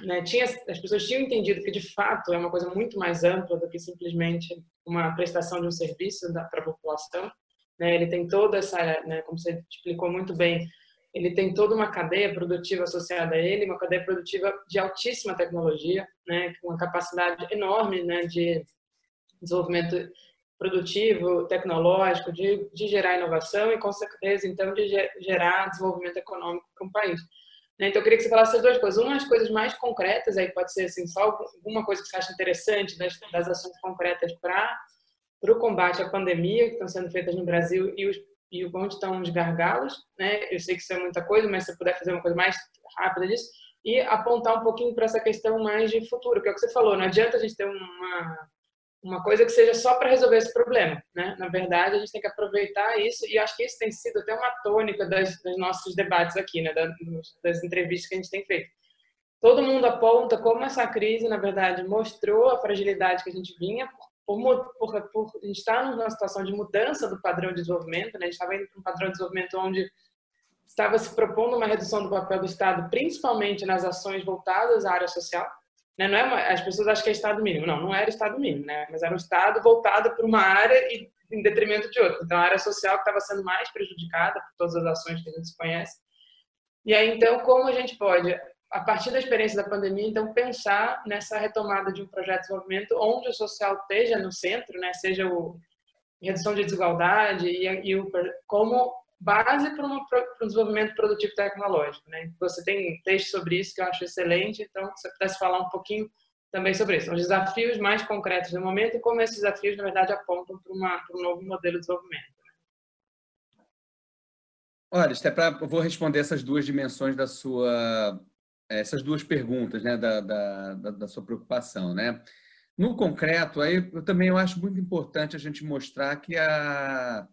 Speaker 1: né, tinha, as pessoas tinham entendido que de fato é uma coisa muito mais ampla do que simplesmente uma prestação de um serviço para a população né? Ele tem toda essa, né, como você explicou muito bem, ele tem toda uma cadeia produtiva associada a ele, uma cadeia produtiva de altíssima tecnologia, né, com uma capacidade enorme, né, de desenvolvimento produtivo, tecnológico, de, de gerar inovação e, com certeza, então, de gerar desenvolvimento econômico para um país. Né? Então, eu queria que você falasse as duas coisas. Uma, as coisas mais concretas, aí pode ser assim, só alguma coisa que você acha interessante das, das ações concretas para o combate à pandemia que estão sendo feitas no Brasil e, os, e onde estão os gargalos, né? Eu sei que isso é muita coisa, mas se puder fazer uma coisa mais rápida disso e apontar um pouquinho para essa questão mais de futuro, que é o que você falou, não adianta a gente ter uma uma coisa que seja só para resolver esse problema, né? Na verdade, a gente tem que aproveitar isso e acho que isso tem sido até uma tônica das, dos nossos debates aqui, né? Das, das entrevistas que a gente tem feito. Todo mundo aponta como essa crise, na verdade, mostrou a fragilidade que a gente vinha por, por, por a gente estar numa situação de mudança do padrão de desenvolvimento, né? a gente estava indo para um padrão de desenvolvimento onde estava se propondo uma redução do papel do Estado, principalmente nas ações voltadas à área social. Né? Não é uma, as pessoas acham que é Estado mínimo. Não, não era Estado mínimo, né? mas era um Estado voltado para uma área e em detrimento de outra. Então, a área social que estava sendo mais prejudicada por todas as ações que a gente conhece. E aí, então, como a gente pode, a partir da experiência da pandemia, então, pensar nessa retomada de um projeto de desenvolvimento onde o social esteja no centro, né? seja o redução de desigualdade e, e o, como base para, um desenvolvimento produtivo tecnológico. Né? Você tem texto sobre isso que eu acho excelente, então, se você pudesse falar um pouquinho também sobre isso, os desafios mais concretos do momento e como esses desafios, na verdade, apontam para, uma, para um novo modelo de desenvolvimento. Né?
Speaker 2: Olha, é para eu vou responder essas duas dimensões da sua, essas duas perguntas, né, da, da, da sua preocupação, né? No concreto, aí eu também eu acho muito importante a gente mostrar que a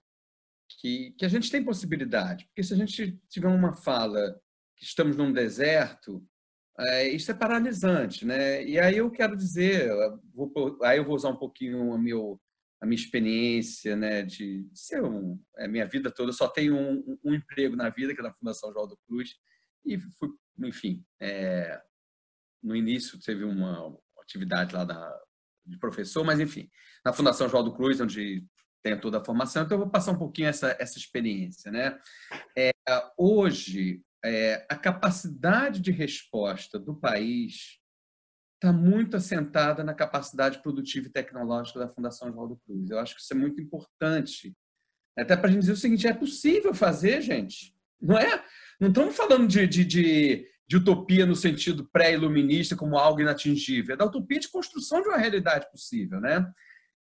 Speaker 2: que, que a gente tem possibilidade, porque se a gente tiver uma fala que estamos num deserto, é, isso é paralisante, né? E aí eu quero dizer, vou, aí eu vou usar um pouquinho a, meu, a minha experiência, né, de ser um, é, minha vida toda, só tenho um, um, emprego na vida, que é na Fundação João do Cruz, e fui, enfim, é, no início teve uma atividade lá da, de professor, mas enfim, na Fundação João do Cruz, onde tenho toda a formação, então eu vou passar um pouquinho essa, essa experiência, né? É, hoje, é, a capacidade de resposta do país está muito assentada na capacidade produtiva e tecnológica da Fundação Oswaldo Cruz. Eu acho que isso é muito importante. Até para a gente dizer o seguinte: é possível fazer, gente. Não é? Não estamos falando de, de, de, de utopia no sentido pré-iluminista como algo inatingível. É da utopia de construção de uma realidade possível. Né?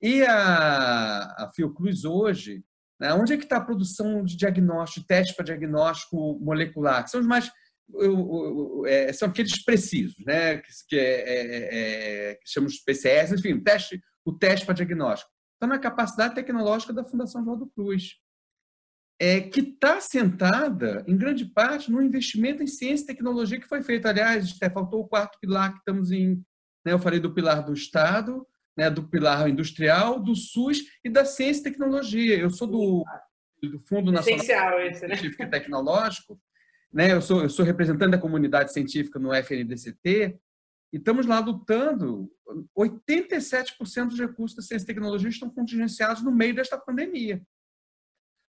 Speaker 2: E a, a Fiocruz hoje né? Onde é que está a produção de diagnóstico, teste para diagnóstico molecular? Que são os mais é, são aqueles precisos, né? que, que, é, é, é, que chamamos PCS, enfim, teste, o teste para diagnóstico. Está na capacidade tecnológica da Fundação João do Cruz, é, que está sentada, em grande parte, no investimento em ciência e tecnologia que foi feito. Aliás, faltou o quarto pilar que estamos em. Né, eu falei do pilar do Estado, né, do pilar industrial, do SUS e da ciência e tecnologia. Eu sou do, do Fundo Nacional esse, né? Científico e Tecnológico, né? eu, sou, eu sou representante da comunidade científica no FNDCT, e estamos lá lutando. 87% dos recursos da ciência e tecnologia estão contingenciados no meio desta pandemia.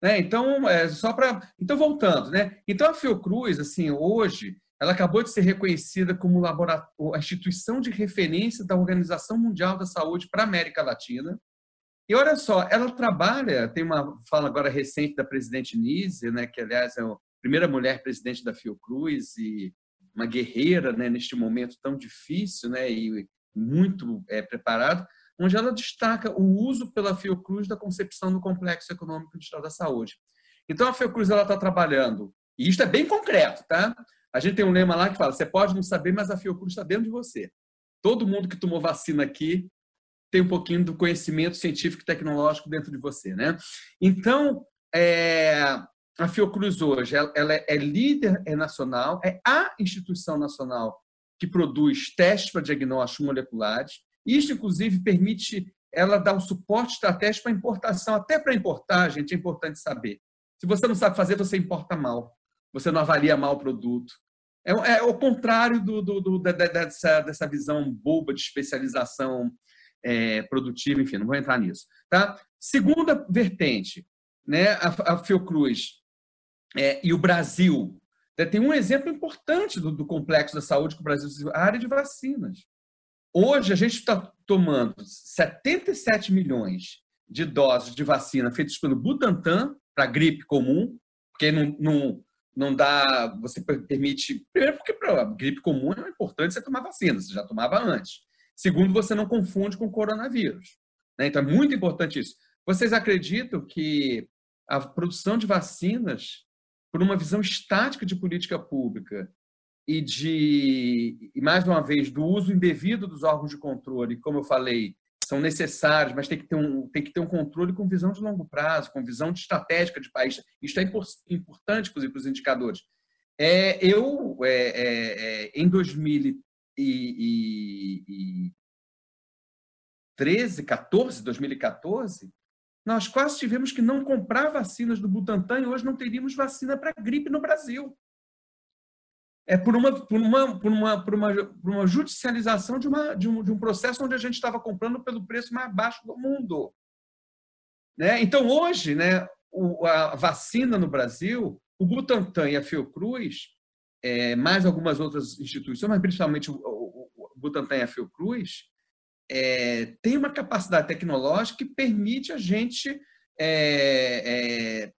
Speaker 2: Né? Então, é, só para. Então, voltando, né? Então, a Fiocruz, assim, hoje, ela acabou de ser reconhecida como a instituição de referência da Organização Mundial da Saúde para a América Latina. E olha só, ela trabalha, tem uma fala agora recente da presidente Nise, né, que aliás é a primeira mulher presidente da Fiocruz e uma guerreira né, neste momento tão difícil né, e muito é, preparado, onde ela destaca o uso pela Fiocruz da concepção do complexo econômico industrial da saúde. Então a Fiocruz ela está trabalhando, e isto é bem concreto, tá? A gente tem um lema lá que fala: você pode não saber, mas a Fiocruz está dentro de você. Todo mundo que tomou vacina aqui tem um pouquinho do conhecimento científico e tecnológico dentro de você, né? Então, é, a Fiocruz hoje, ela, ela é, líder é nacional, é a instituição nacional que produz testes para diagnóstico moleculares. Isso, inclusive, permite ela dar um suporte estratégico para importação. Até para importar, gente, é importante saber. Se você não sabe fazer, você importa mal você não avalia mal o produto. É, é o contrário do, do, do, dessa, dessa visão boba de especialização é, produtiva, enfim, não vou entrar nisso. Tá? Segunda vertente, né, a, a Fiocruz é, e o Brasil. Né, tem um exemplo importante do, do complexo da saúde que o Brasil a área de vacinas. Hoje, a gente está tomando 77 milhões de doses de vacina feitas pelo Butantan para gripe comum, porque não, não, não dá, você permite, primeiro porque para gripe comum é importante você tomar vacina, você já tomava antes. Segundo, você não confunde com coronavírus. Né? Então é muito importante isso. Vocês acreditam que a produção de vacinas, por uma visão estática de política pública e de, e mais uma vez, do uso indevido dos órgãos de controle, como eu falei, são necessários, mas tem que ter um, tem que ter um controle com visão de longo prazo, com visão de estratégica de país. Isso é importante, inclusive, para os indicadores. É, eu, é, é, é em 2013, 14, 2014, nós quase tivemos que não comprar vacinas do Butantan e hoje não teríamos vacina para gripe no Brasil. É por uma, por uma, por uma, por uma, por uma judicialização de, uma, de, um, de um processo onde a gente estava comprando pelo preço mais baixo do mundo. Né? Então, hoje, né, o, a vacina no Brasil, o Butantan e a Fiocruz, é, mais algumas outras instituições, mas principalmente o, o, o Butantan e a Fiocruz, é, tem uma capacidade tecnológica que permite a gente é, é,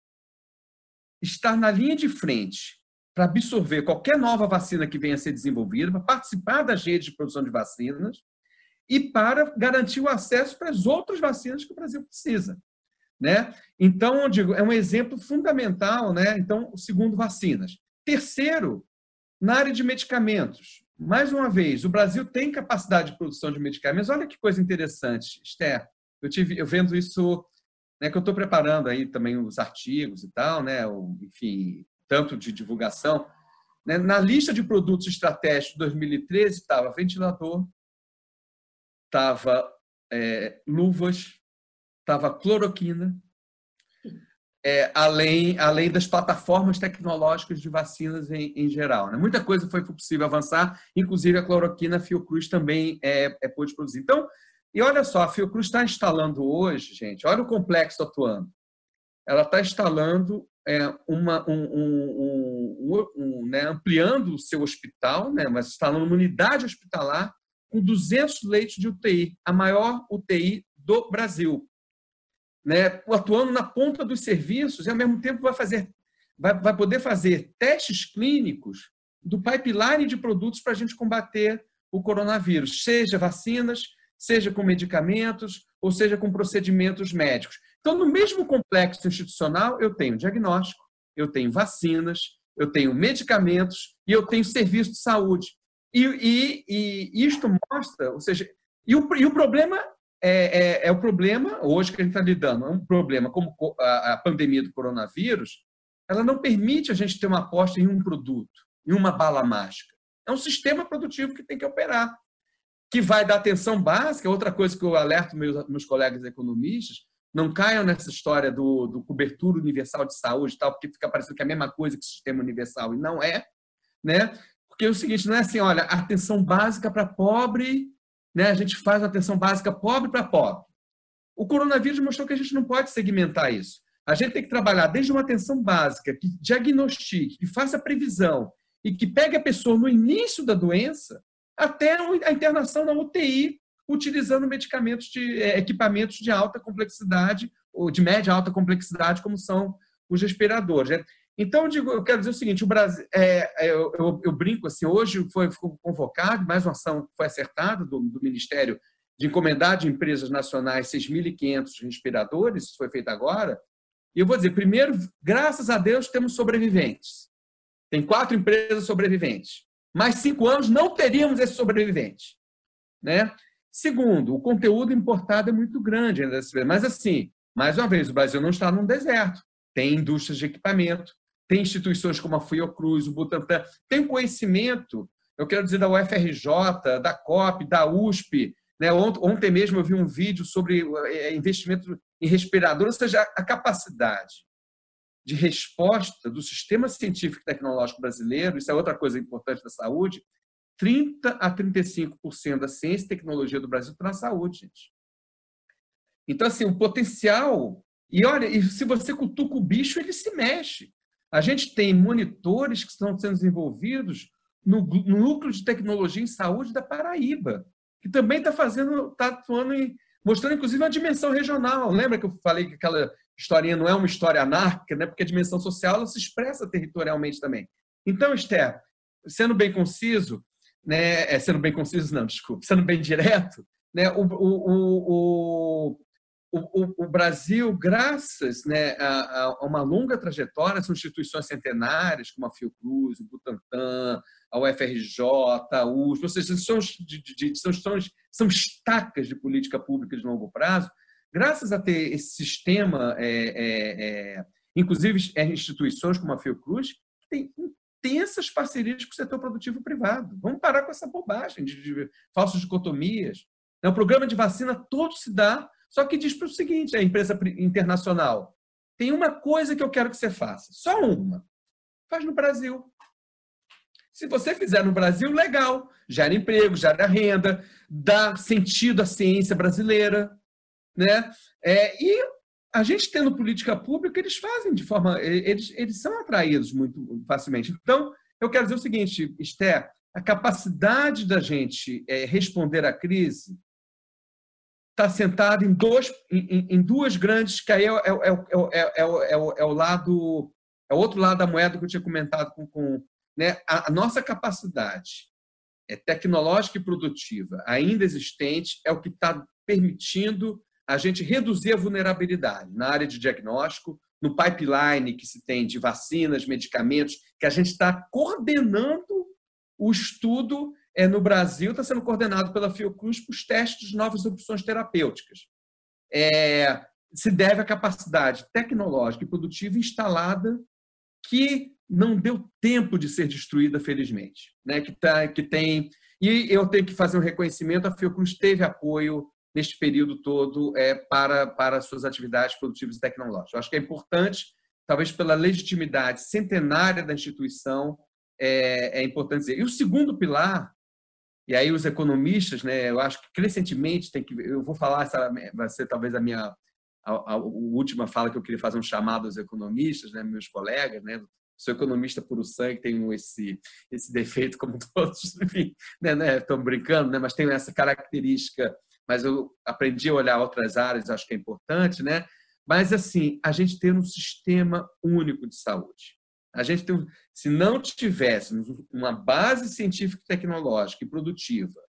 Speaker 2: estar na linha de frente para absorver qualquer nova vacina que venha a ser desenvolvida, para participar das redes de produção de vacinas e para garantir o acesso para as outras vacinas que o Brasil precisa. Né? Então, eu digo, é um exemplo fundamental. Né? Então, segundo, vacinas. Terceiro, na área de medicamentos. Mais uma vez, o Brasil tem capacidade de produção de medicamentos. Olha que coisa interessante, Esther. Eu tive, eu vendo isso, né, que eu estou preparando aí também os artigos e tal, né, o, enfim, tanto de divulgação. Né, na lista de produtos estratégicos de 2013 estava ventilador, estava é, luvas, estava cloroquina, é, além, além das plataformas tecnológicas de vacinas em, em geral. Né? Muita coisa foi possível avançar, inclusive a cloroquina, a Fiocruz também é, é pôde produzir. Então, e olha só, a Fiocruz está instalando hoje, gente, olha o complexo atuando. Ela está instalando é, uma, um, um, um, né, ampliando o seu hospital, né, mas instalando uma unidade hospitalar com 200 leitos de UTI, a maior UTI do Brasil né, atuando na ponta dos serviços e, ao mesmo tempo, vai, fazer, vai, vai poder fazer testes clínicos do pipeline de produtos para a gente combater o coronavírus, seja vacinas, seja com medicamentos, ou seja com procedimentos médicos. Então, no mesmo complexo institucional, eu tenho diagnóstico, eu tenho vacinas, eu tenho medicamentos e eu tenho serviço de saúde. E, e, e isto mostra, ou seja, e o, e o problema é, é, é, o problema, hoje que a gente está lidando, é um problema como a, a, pandemia do coronavírus, ela não permite a gente ter uma aposta em um produto, em uma bala mágica. É um sistema produtivo que tem que operar, que vai dar atenção básica, outra coisa que eu alerto meus, meus colegas economistas, não caiam nessa história do, do cobertura universal de saúde, tal, porque fica parecendo que é a mesma coisa que sistema universal, e não é, né? Porque é o seguinte, não é assim, olha, atenção básica para pobre né? a gente faz atenção básica pobre para pobre. O coronavírus mostrou que a gente não pode segmentar isso. A gente tem que trabalhar desde uma atenção básica, que diagnostique, que faça previsão e que pegue a pessoa no início da doença até a internação na UTI, utilizando medicamentos de é, equipamentos de alta complexidade ou de média alta complexidade, como são os respiradores. Né? Então, eu, digo, eu quero dizer o seguinte: o Brasil, é, é, eu, eu, eu, brinco assim, hoje foi convocado, mais uma ação foi acertada do, do Ministério de encomendar de empresas nacionais 6.500 respiradores, isso foi feito agora. E eu vou dizer, primeiro, graças a Deus, temos sobreviventes. Tem quatro empresas sobreviventes. Mais cinco anos não teríamos esses sobreviventes. Né? Segundo, o conteúdo importado é muito grande. Mas, assim, mais uma vez, o Brasil não está num deserto. Tem indústrias de equipamento, tem instituições como a Fiocruz, o Butantan, tem conhecimento, eu quero dizer, da UFRJ, da COP, da USP. Né? Ontem mesmo eu vi um vídeo sobre é, investimento em respirador, ou seja, a capacidade de resposta do sistema científico e tecnológico brasileiro, isso é outra coisa importante da saúde, 30 a 35% da ciência e tecnologia do Brasil está na saúde, gente. Então, assim, o potencial. E olha, e se você cutuca o bicho, ele se mexe. A gente tem monitores que estão sendo desenvolvidos no, no núcleo de tecnologia em saúde da Paraíba, que também está fazendo, está atuando em, mostrando inclusive uma dimensão regional. Lembra que eu falei que aquela historinha não é uma história anárquica, né? porque a dimensão social ela se expressa territorialmente também. Então, Esther, sendo bem conciso, né, é, sendo bem conciso, não, desculpe, sendo bem direto, né, o, o, o, o, o, Brasil, graças né, a, a, uma longa trajetória, são instituições centenárias, como a Fiocruz, o Butantan, a UFRJ, a USP, ou seja, são, de, de, são, são, são estacas de política pública de longo prazo, graças a ter esse sistema, é, é, é, inclusive é, instituições como a Fiocruz, que tem intensas parcerias com o setor produtivo privado. Vamos parar com essa bobagem de, de falsas dicotomias. O programa de vacina todo se dá Só que diz para o seguinte: a empresa internacional tem uma coisa que eu quero que você faça, só uma. Faz no Brasil. Se você fizer no Brasil, legal. Gera emprego, gera renda, dá sentido à ciência brasileira. Né? É, e a gente tendo política pública, eles fazem de forma. Eles, eles são atraídos muito facilmente. Então, eu quero dizer o seguinte, Esther, a capacidade da gente é, responder à crise está sentada em, dois, em, em, duas grandes, que aí é, é, é, é, o lado, é o outro lado da moeda que eu tinha comentado com, com né? a, a nossa capacidade é tecnológica e produtiva ainda existente é o que está permitindo a gente reduzir a vulnerabilidade na área de diagnóstico, no pipeline que se tem de vacinas, medicamentos, que a gente está coordenando o estudo é, no Brasil, está sendo coordenado pela Fiocruz para os testes de novas opções terapêuticas. É, se deve à capacidade tecnológica e produtiva instalada que não deu tempo de ser destruída, felizmente. Né? Que, tá, que tem. E eu tenho que fazer um reconhecimento: a Fiocruz teve apoio neste período todo é, para, para suas atividades produtivas e tecnológicas. Eu acho que é importante, talvez pela legitimidade centenária da instituição, é, é importante dizer. E o segundo pilar, e aí os economistas, né, eu acho que crescentemente tem que, eu vou falar, essa vai ser talvez a minha a, a, a, última fala que eu queria fazer um chamado aos economistas, né, meus colegas, né, sou economista puro sangue, tenho esse esse defeito como todos, enfim, né, né, estão brincando, né, mas tenho essa característica mas eu aprendi a olhar outras áreas, acho que é importante, né? Mas, assim, a gente ter um sistema único de saúde. A gente tem, se não tivéssemos uma base científica, tecnológica e produtiva,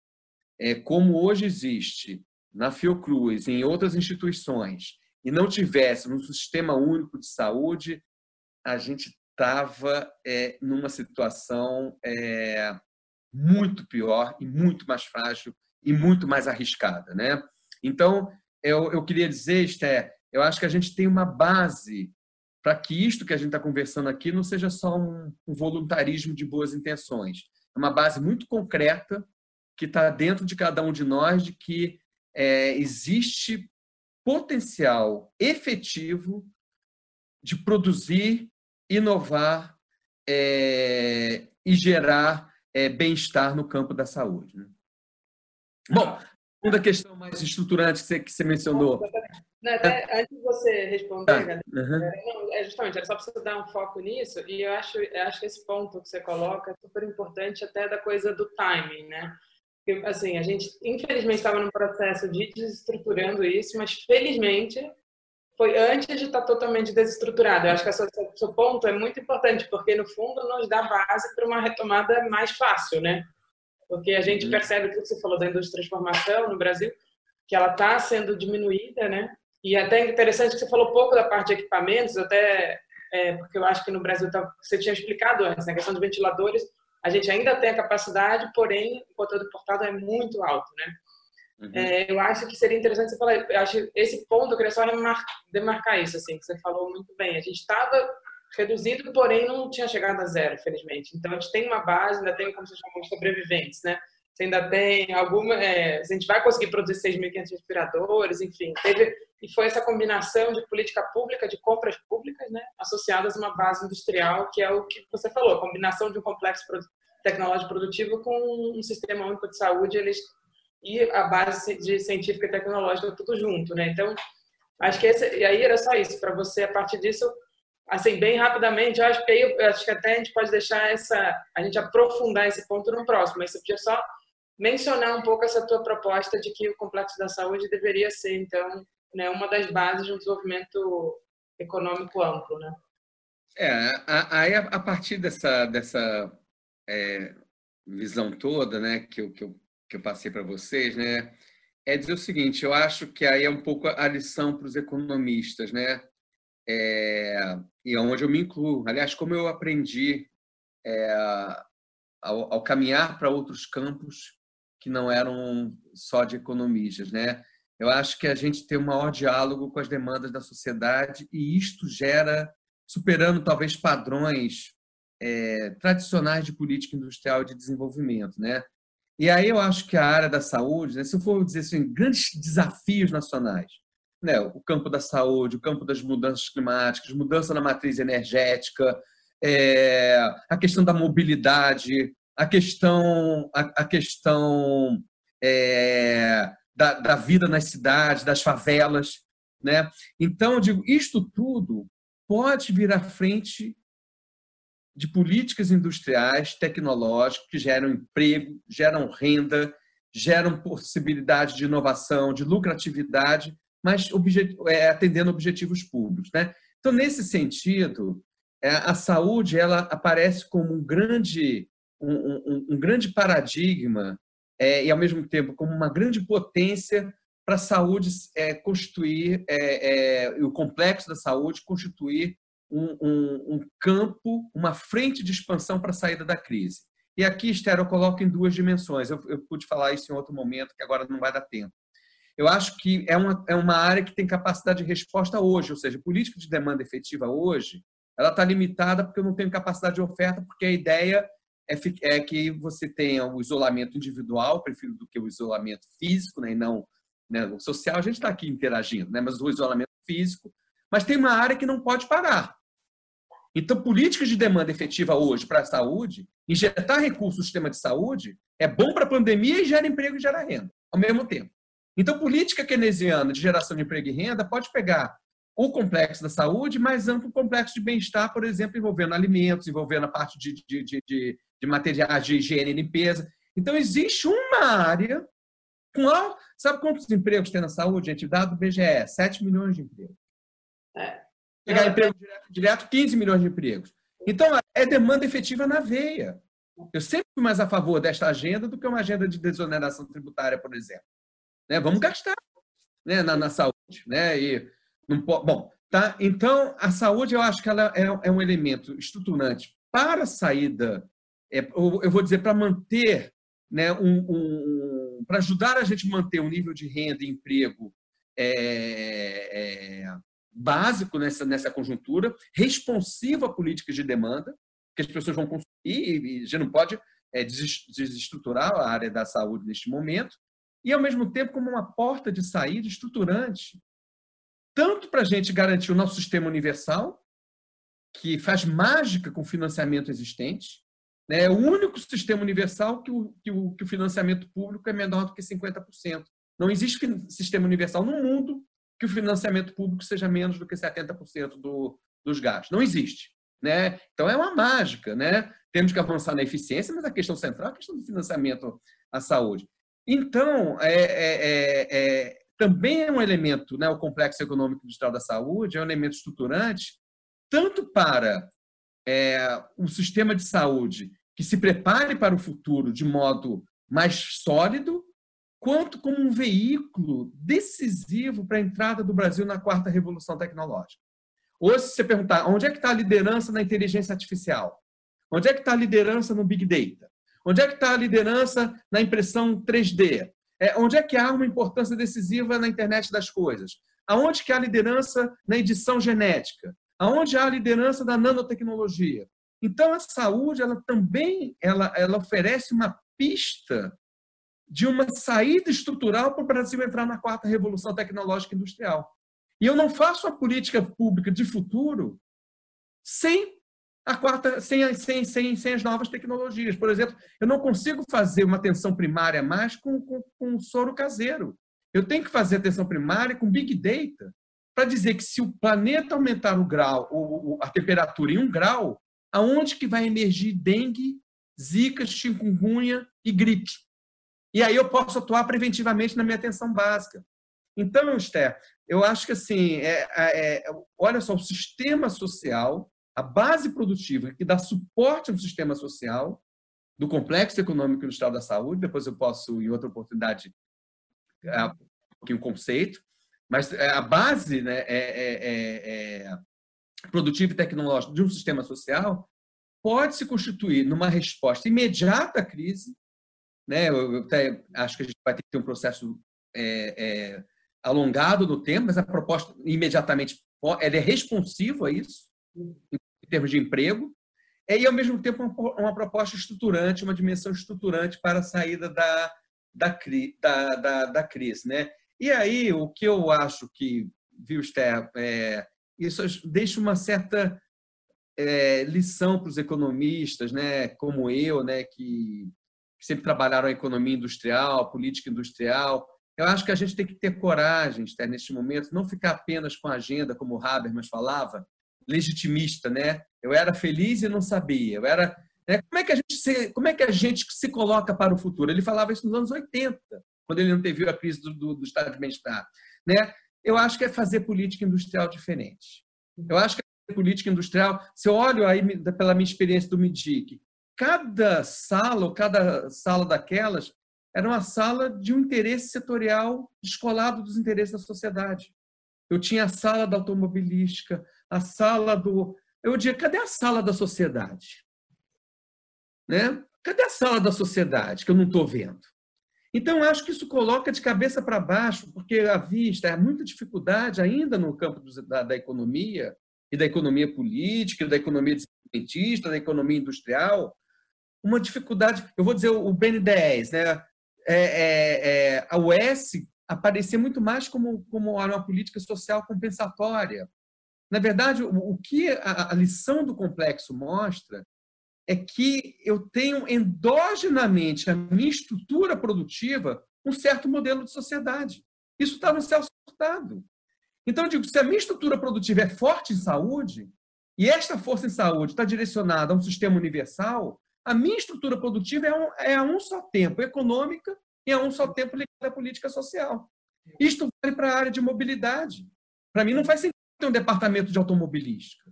Speaker 2: é, como hoje existe na Fiocruz, em outras instituições, e não tivéssemos um sistema único de saúde, a gente estava é, numa situação é, muito pior e muito mais frágil e muito mais arriscada. Né? Então, eu, eu queria dizer, Esther, eu acho que a gente tem uma base para que isto que a gente está conversando aqui não seja só um, um, voluntarismo de boas intenções. É uma base muito concreta que está dentro de cada um de nós de que é, existe potencial efetivo de produzir, inovar é, e gerar é, bem-estar no campo da saúde. Né? Bom, segunda questão mais estruturante que você, que você mencionou.
Speaker 1: Até, antes de você responder, uhum. é justamente, era só para você dar um foco nisso, e eu acho, eu acho que esse ponto que você coloca é super importante até da coisa do timing, né? Porque, assim, a gente, infelizmente, estava num processo de desestruturando isso, mas, felizmente, foi antes de estar totalmente desestruturado. Eu acho que o seu ponto é muito importante, porque, no fundo, nos dá base para uma retomada mais fácil, né? Porque a gente uhum. percebe o que você falou da indústria de transformação no Brasil, que ela está sendo diminuída, né? E até interessante que você falou pouco da parte de equipamentos, até é, porque eu acho que no Brasil tá, você tinha explicado antes, na questão de ventiladores, a gente ainda tem a capacidade, porém o conteúdo importado é muito alto, né? Uhum. É, eu acho que seria interessante você falar, eu acho esse ponto, eu queria só demarcar isso, assim, que você falou muito bem. A gente estava reduzido, porém não tinha chegado a zero, felizmente. Então a gente tem uma base, ainda tem como se chama sobreviventes, né? Você ainda tem alguma, é, a gente vai conseguir produzir 6.500 respiradores, enfim, teve e foi essa combinação de política pública, de compras públicas, né, associadas a uma base industrial, que é o que você falou, a combinação de um complexo tecnológico produtivo com um sistema único de saúde, eles e a base de científica e tecnológica tudo junto, né? Então, acho que esse, e aí era só isso para você a partir disso assim, bem rapidamente, eu acho que aí, acho que até a gente pode deixar essa, a gente aprofundar esse ponto no próximo, mas você podia só mencionar um pouco essa tua proposta de que o complexo da saúde deveria ser, então, né, uma das bases de um desenvolvimento econômico amplo, né?
Speaker 3: É, aí a, partir dessa, dessa é, visão toda, né, que eu, que eu, que eu passei para vocês, né, é dizer o seguinte, eu acho que aí é um pouco a lição para os economistas, né, é, e é onde eu me incluo. Aliás, como eu aprendi é, ao, ao, caminhar para outros campos que não eram só de economistas, né? Eu acho que a gente tem um maior diálogo com as demandas da sociedade e isto gera, superando talvez padrões é, tradicionais de política industrial e de desenvolvimento, né? E aí eu acho que a área da saúde, né, se eu for dizer assim, grandes desafios nacionais,
Speaker 2: né, o campo da saúde, o campo das mudanças climáticas, mudança na matriz energética, é, a questão da mobilidade, a questão, a, a questão é, da, da, vida nas cidades, das favelas. Né? Então, eu digo, isto tudo pode vir à frente de políticas industriais, tecnológicas, que geram emprego, geram renda, geram possibilidade de inovação, de lucratividade, mas objet é, atendendo objetivos públicos. Né? Então, nesse sentido, é, a saúde ela aparece como um grande, um, um, um grande paradigma é, e, ao mesmo tempo, como uma grande potência para a saúde é, constituir, é, é, o complexo da saúde constituir um, um, campo, uma frente de expansão para a saída da crise. E aqui, Esther, eu coloco em duas dimensões. Eu, eu pude falar isso em outro momento, que agora não vai dar tempo. Eu acho que é uma, é uma área que tem capacidade de resposta hoje, ou seja, política de demanda efetiva hoje, ela está limitada porque eu não tenho capacidade de oferta, porque a ideia é, é que você tenha o isolamento individual, prefiro do que o isolamento físico, né, e não né, o social. A gente está aqui interagindo, né, mas o isolamento físico. Mas tem uma área que não pode parar. Então, políticas de demanda efetiva hoje para a saúde, injetar recursos no sistema de saúde, é bom para a pandemia e gera emprego e gera renda ao mesmo tempo. Então, política keynesiana de geração de emprego e renda pode pegar o complexo da saúde, mais amplo complexo de bem-estar, por exemplo, envolvendo alimentos, envolvendo a parte de, de, de, de, de materiais de higiene e limpeza. Então, existe uma área com. Sabe quantos empregos tem na saúde, gente? Dado do BGE, 7 milhões de empregos. É. Pegar emprego direto, direto, 15 milhões de empregos. Então, é demanda efetiva na veia. Eu sempre fui mais a favor desta agenda do que uma agenda de desoneração tributária, por exemplo. Né? Vamos gastar né? na, na saúde. Né? E não. Bom, tá? então, a saúde, eu acho que ela é, é um elemento estruturante para a saída, é, eu vou dizer, para manter, né, um, um para ajudar a gente manter um nível de renda e emprego é, é, básico nessa, nessa conjuntura, responsivo a políticas de demanda, que as pessoas vão consumir e, já não pode é, desestruturar a área da saúde neste momento, e ao mesmo tempo como uma porta de saída estruturante, tanto para a gente garantir o nosso sistema universal, que faz mágica com o financiamento existente, né? é o único sistema universal que o, que o, que o financiamento público é menor do que 50%. Não existe sistema universal no mundo que o financiamento público seja menos do que 70% do, dos gastos. Não existe. Né? Então é uma mágica. Né? Temos que avançar na eficiência, mas a questão central é a questão do financiamento à saúde. Então, é, é, é, é também é um elemento, né, o complexo econômico industrial da saúde, é um elemento estruturante, tanto para é, um sistema de saúde que se prepare para o futuro de modo mais sólido, quanto como um veículo decisivo para a entrada do Brasil na quarta revolução tecnológica. Hoje, se você perguntar onde é que está a liderança na inteligência artificial, onde é que está a liderança no Big Data, onde é que está a liderança na impressão 3D, é, onde é que há uma importância decisiva na internet das coisas, aonde que há liderança na edição genética, aonde há a liderança da nanotecnologia. Então, a saúde, ela também ela, ela oferece uma pista de uma saída estrutural para o Brasil entrar na quarta revolução tecnológica industrial. E eu não faço a política pública de futuro sem a quarta, sem, sem, sem, sem as novas tecnologias. Por exemplo, eu não consigo fazer uma atenção primária mais com, com, com soro caseiro. Eu tenho que fazer atenção primária com Big Data para dizer que se o planeta aumentar o grau, ou a temperatura em um grau, aonde que vai emergir dengue, zika, chikungunya e gripe? E aí eu posso atuar preventivamente na minha atenção básica. Então, Esther, eu acho que assim, é, é, é, olha só, o sistema social, a base produtiva que dá suporte ao sistema social, do complexo econômico industrial da saúde, depois eu posso, em outra oportunidade, é, um pouquinho conceito, mas é, a base né, é, é, produtiva e tecnológica de um sistema social pode se constituir numa resposta imediata à crise, né? Eu até acho que a gente vai ter um processo é, é, alongado no tempo, mas a proposta imediatamente é responsiva a isso, em termos de emprego, e ao mesmo tempo uma, proposta estruturante, uma dimensão estruturante para a saída da, da, da, da, da crise. Né? E aí, o que eu acho que, viu, Esther, é, isso deixa uma certa é, lição para os economistas, né, como eu, né, que sempre trabalharam a economia industrial, política industrial. Eu acho que a gente tem que ter coragem, Esther, neste momento, não ficar apenas com a agenda, como o Habermas falava, legitimista, né? Eu era feliz e não sabia. Eu era, né? como é que a gente se, como é que a gente se coloca para o futuro? Ele falava isso nos anos 80, quando ele não teve a crise do, do, do estado de bem-estar, né? Eu acho que é fazer política industrial diferente. Eu acho que é política industrial. Se eu olho aí pela minha experiência do MIDIC, cada sala ou cada sala daquelas era uma sala de um interesse setorial descolado dos interesses da sociedade. Eu tinha a sala da automobilística, a sala do. Eu diria, cadê a sala da sociedade? Né? Cadê a sala da sociedade que eu não estou vendo? Então, acho que isso coloca de cabeça para baixo, porque à vista é muita dificuldade ainda no campo da, da economia, e da economia política, da economia desenvolvimentista, da economia industrial, uma dificuldade. Eu vou dizer o BN10, né? É, é, é, a US aparecer muito mais como, como uma política social compensatória. Na verdade, o, que a, lição do complexo mostra é que eu tenho endogenamente a minha estrutura produtiva um certo modelo de sociedade. Isso está no céu surtado. Então, eu digo, se a minha estrutura produtiva é forte em saúde, e esta força em saúde está direcionada a um sistema universal, a minha estrutura produtiva é, um, é a um só tempo econômica e a um só tempo ligada à política social. Isto vale para a área de mobilidade. Para mim, não faz sentido ter um departamento de automobilística,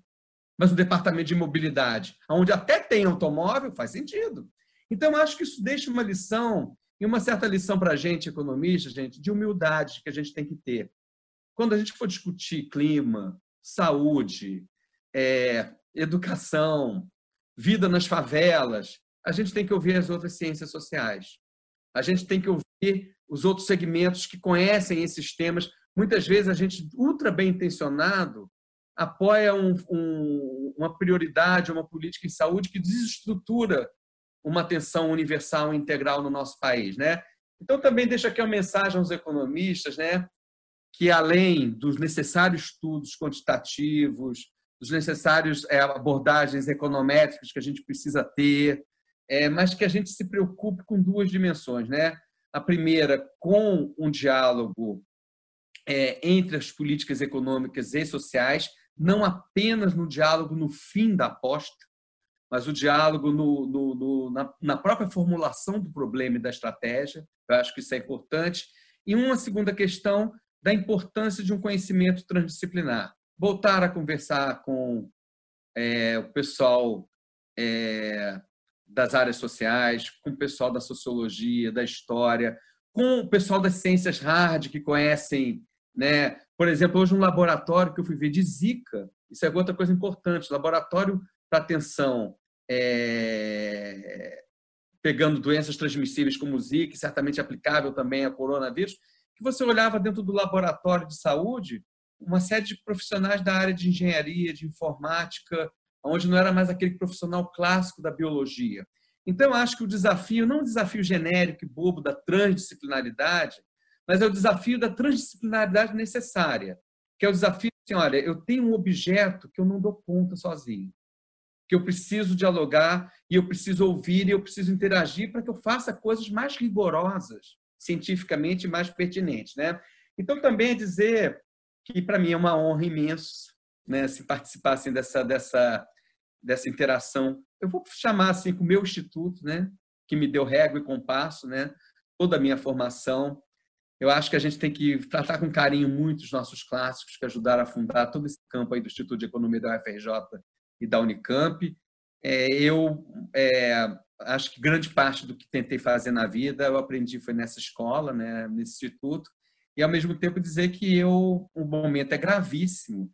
Speaker 2: mas um departamento de mobilidade, onde até tem automóvel, faz sentido. Então, acho que isso deixa uma lição, e uma certa lição para a gente, economista, gente, de humildade que a gente tem que ter. Quando a gente for discutir clima, saúde, é, educação, vida nas favelas, a gente tem que ouvir as outras ciências sociais. A gente tem que ouvir os outros segmentos que conhecem esses temas. Muitas vezes a gente, ultra bem intencionado, apoia um, um, uma prioridade, uma política em saúde que desestrutura uma atenção universal e integral no nosso país, né? Então também deixa aqui uma mensagem aos economistas, né? Que além dos necessários estudos quantitativos, dos necessários é, abordagens econométricas que a gente precisa ter, é, mas que a gente se preocupe com duas dimensões, né? A primeira, com um diálogo é, entre as políticas econômicas e sociais, não apenas no diálogo no fim da aposta, mas o diálogo no, no, no, na, na, própria formulação do problema e da estratégia. Eu acho que isso é importante. E uma segunda questão da importância de um conhecimento transdisciplinar. Voltar a conversar com é, o pessoal é, das áreas sociais, com o pessoal da sociologia, da história, com o pessoal das ciências hard que conhecem, né? Por exemplo, hoje um laboratório que eu fui ver de Zika, isso é outra coisa importante, laboratório para atenção é, pegando doenças transmissíveis como Zika, certamente aplicável também a coronavírus, que você olhava dentro do laboratório de saúde uma série de profissionais da área de engenharia, de informática, onde não era mais aquele profissional clássico da biologia. Então, acho que o desafio, não o desafio genérico e bobo da transdisciplinaridade, mas é o desafio da transdisciplinaridade necessária, que é o desafio assim, olha, eu tenho um objeto que eu não dou conta sozinho, que eu preciso dialogar e eu preciso ouvir e eu preciso interagir para que eu faça coisas mais rigorosas, cientificamente mais pertinentes, né? Então também é dizer que para mim é uma honra imensa né, se participassem dessa, dessa, dessa interação. Eu vou chamar assim com o meu instituto, né, que me deu régua e compasso, né, toda a minha formação. Eu acho que a gente tem que tratar com carinho muito os nossos clássicos que ajudaram a fundar todo esse campo aí do Instituto de Economia da UFRJ e da Unicamp. É, eu é, acho que grande parte do que tentei fazer na vida eu aprendi foi nessa escola, né, nesse instituto, e ao mesmo tempo dizer que eu o momento é gravíssimo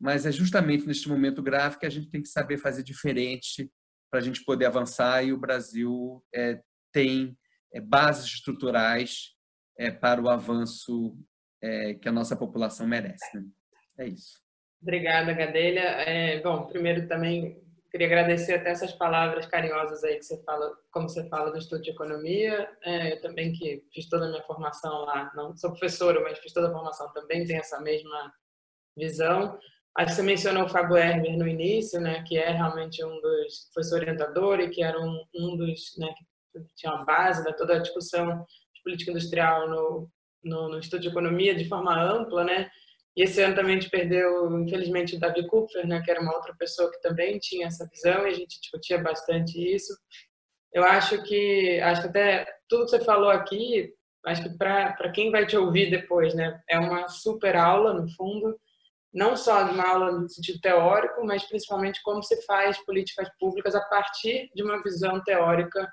Speaker 2: mas é justamente neste momento grave que a gente tem que saber fazer diferente para a gente poder avançar e o Brasil é, tem é, bases estruturais é, para o avanço é, que a nossa população merece. Né? É isso.
Speaker 1: Obrigada, Gadelha. É, bom, primeiro também queria agradecer até essas palavras carinhosas aí que você fala, como você fala do estudo de economia. É, eu também que fiz toda a minha formação lá, não sou professora, mas fiz toda a formação também, tenho essa mesma visão. Acho que você mencionou o Fábio Herber no início, né, que é realmente um dos, foi seu orientador e que era um, um dos, né, que tinha a base da toda a discussão de política industrial no, no, no Estudo de Economia de forma ampla, né, e esse ano também a gente perdeu, infelizmente, o Davi Kupfer, né, que era uma outra pessoa que também tinha essa visão e a gente discutia bastante isso. Eu acho que, acho que até tudo que você falou aqui, acho que para quem vai te ouvir depois, né, é uma super aula, no fundo, não só uma aula no sentido teórico, mas principalmente como se faz políticas públicas a partir de uma visão teórica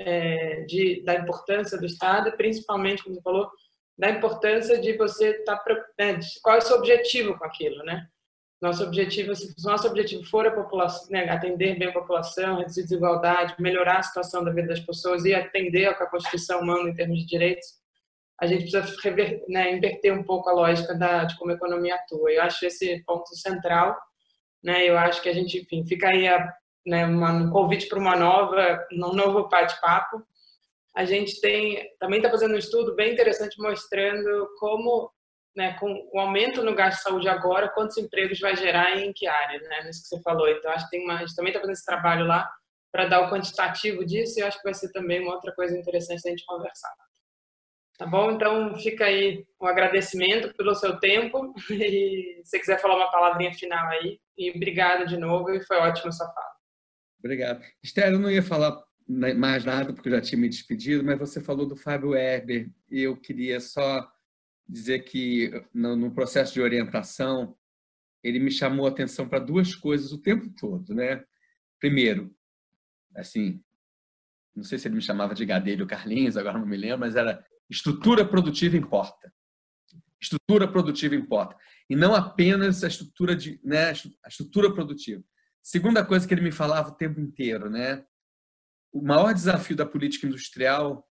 Speaker 1: é, de, da importância do Estado, principalmente, como você falou, da importância de você estar tá, né, qual é o seu objetivo com aquilo, né? Nosso objetivo, se nosso objetivo for a população, né, atender bem a população, reduzir desigualdade, melhorar a situação da vida das pessoas e atender ao que a Constituição manda em termos de direitos, a gente precisa rever, né, inverter um pouco a lógica da, de como a economia atua. Eu acho esse ponto central, né? Eu acho que a gente, enfim, fica aí a, né, uma, um convite para uma nova, um novo bate-papo a gente tem também está fazendo um estudo bem interessante mostrando como, né, com o aumento no gasto de saúde agora, quantos empregos vai gerar e em que área, né, nisso que você falou. Então, acho que tem uma, a gente também está fazendo esse trabalho lá para dar o quantitativo disso e acho que vai ser também uma outra coisa interessante a gente conversar. Tá bom? Então, fica aí um agradecimento pelo seu tempo e se quiser falar uma palavrinha final aí. E obrigado de novo e foi ótimo sua fala.
Speaker 2: Obrigado. Esther, eu não ia falar mais nada, porque eu já tinha me despedido, mas você falou do Fábio Herber e eu queria só dizer que no, processo de orientação ele me chamou a atenção para duas coisas o tempo todo, né? Primeiro, assim, não sei se ele me chamava de Gadelho Carlinhos, agora não me lembro, mas era estrutura produtiva importa. Estrutura produtiva importa. E não apenas a estrutura de, né, a estrutura produtiva. Segunda coisa que ele me falava o tempo inteiro, né? o maior desafio da política industrial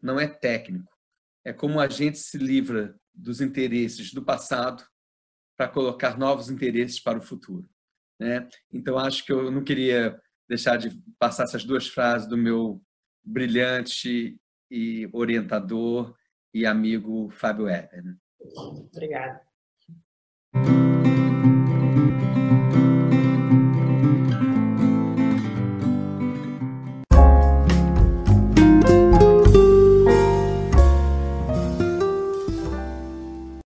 Speaker 2: não é técnico, é como a gente se livra dos interesses do passado para colocar novos interesses para o futuro. Né? Então, acho que eu não queria deixar de passar essas duas frases do meu brilhante e orientador e amigo Fábio Eber. Né?
Speaker 1: Obrigado.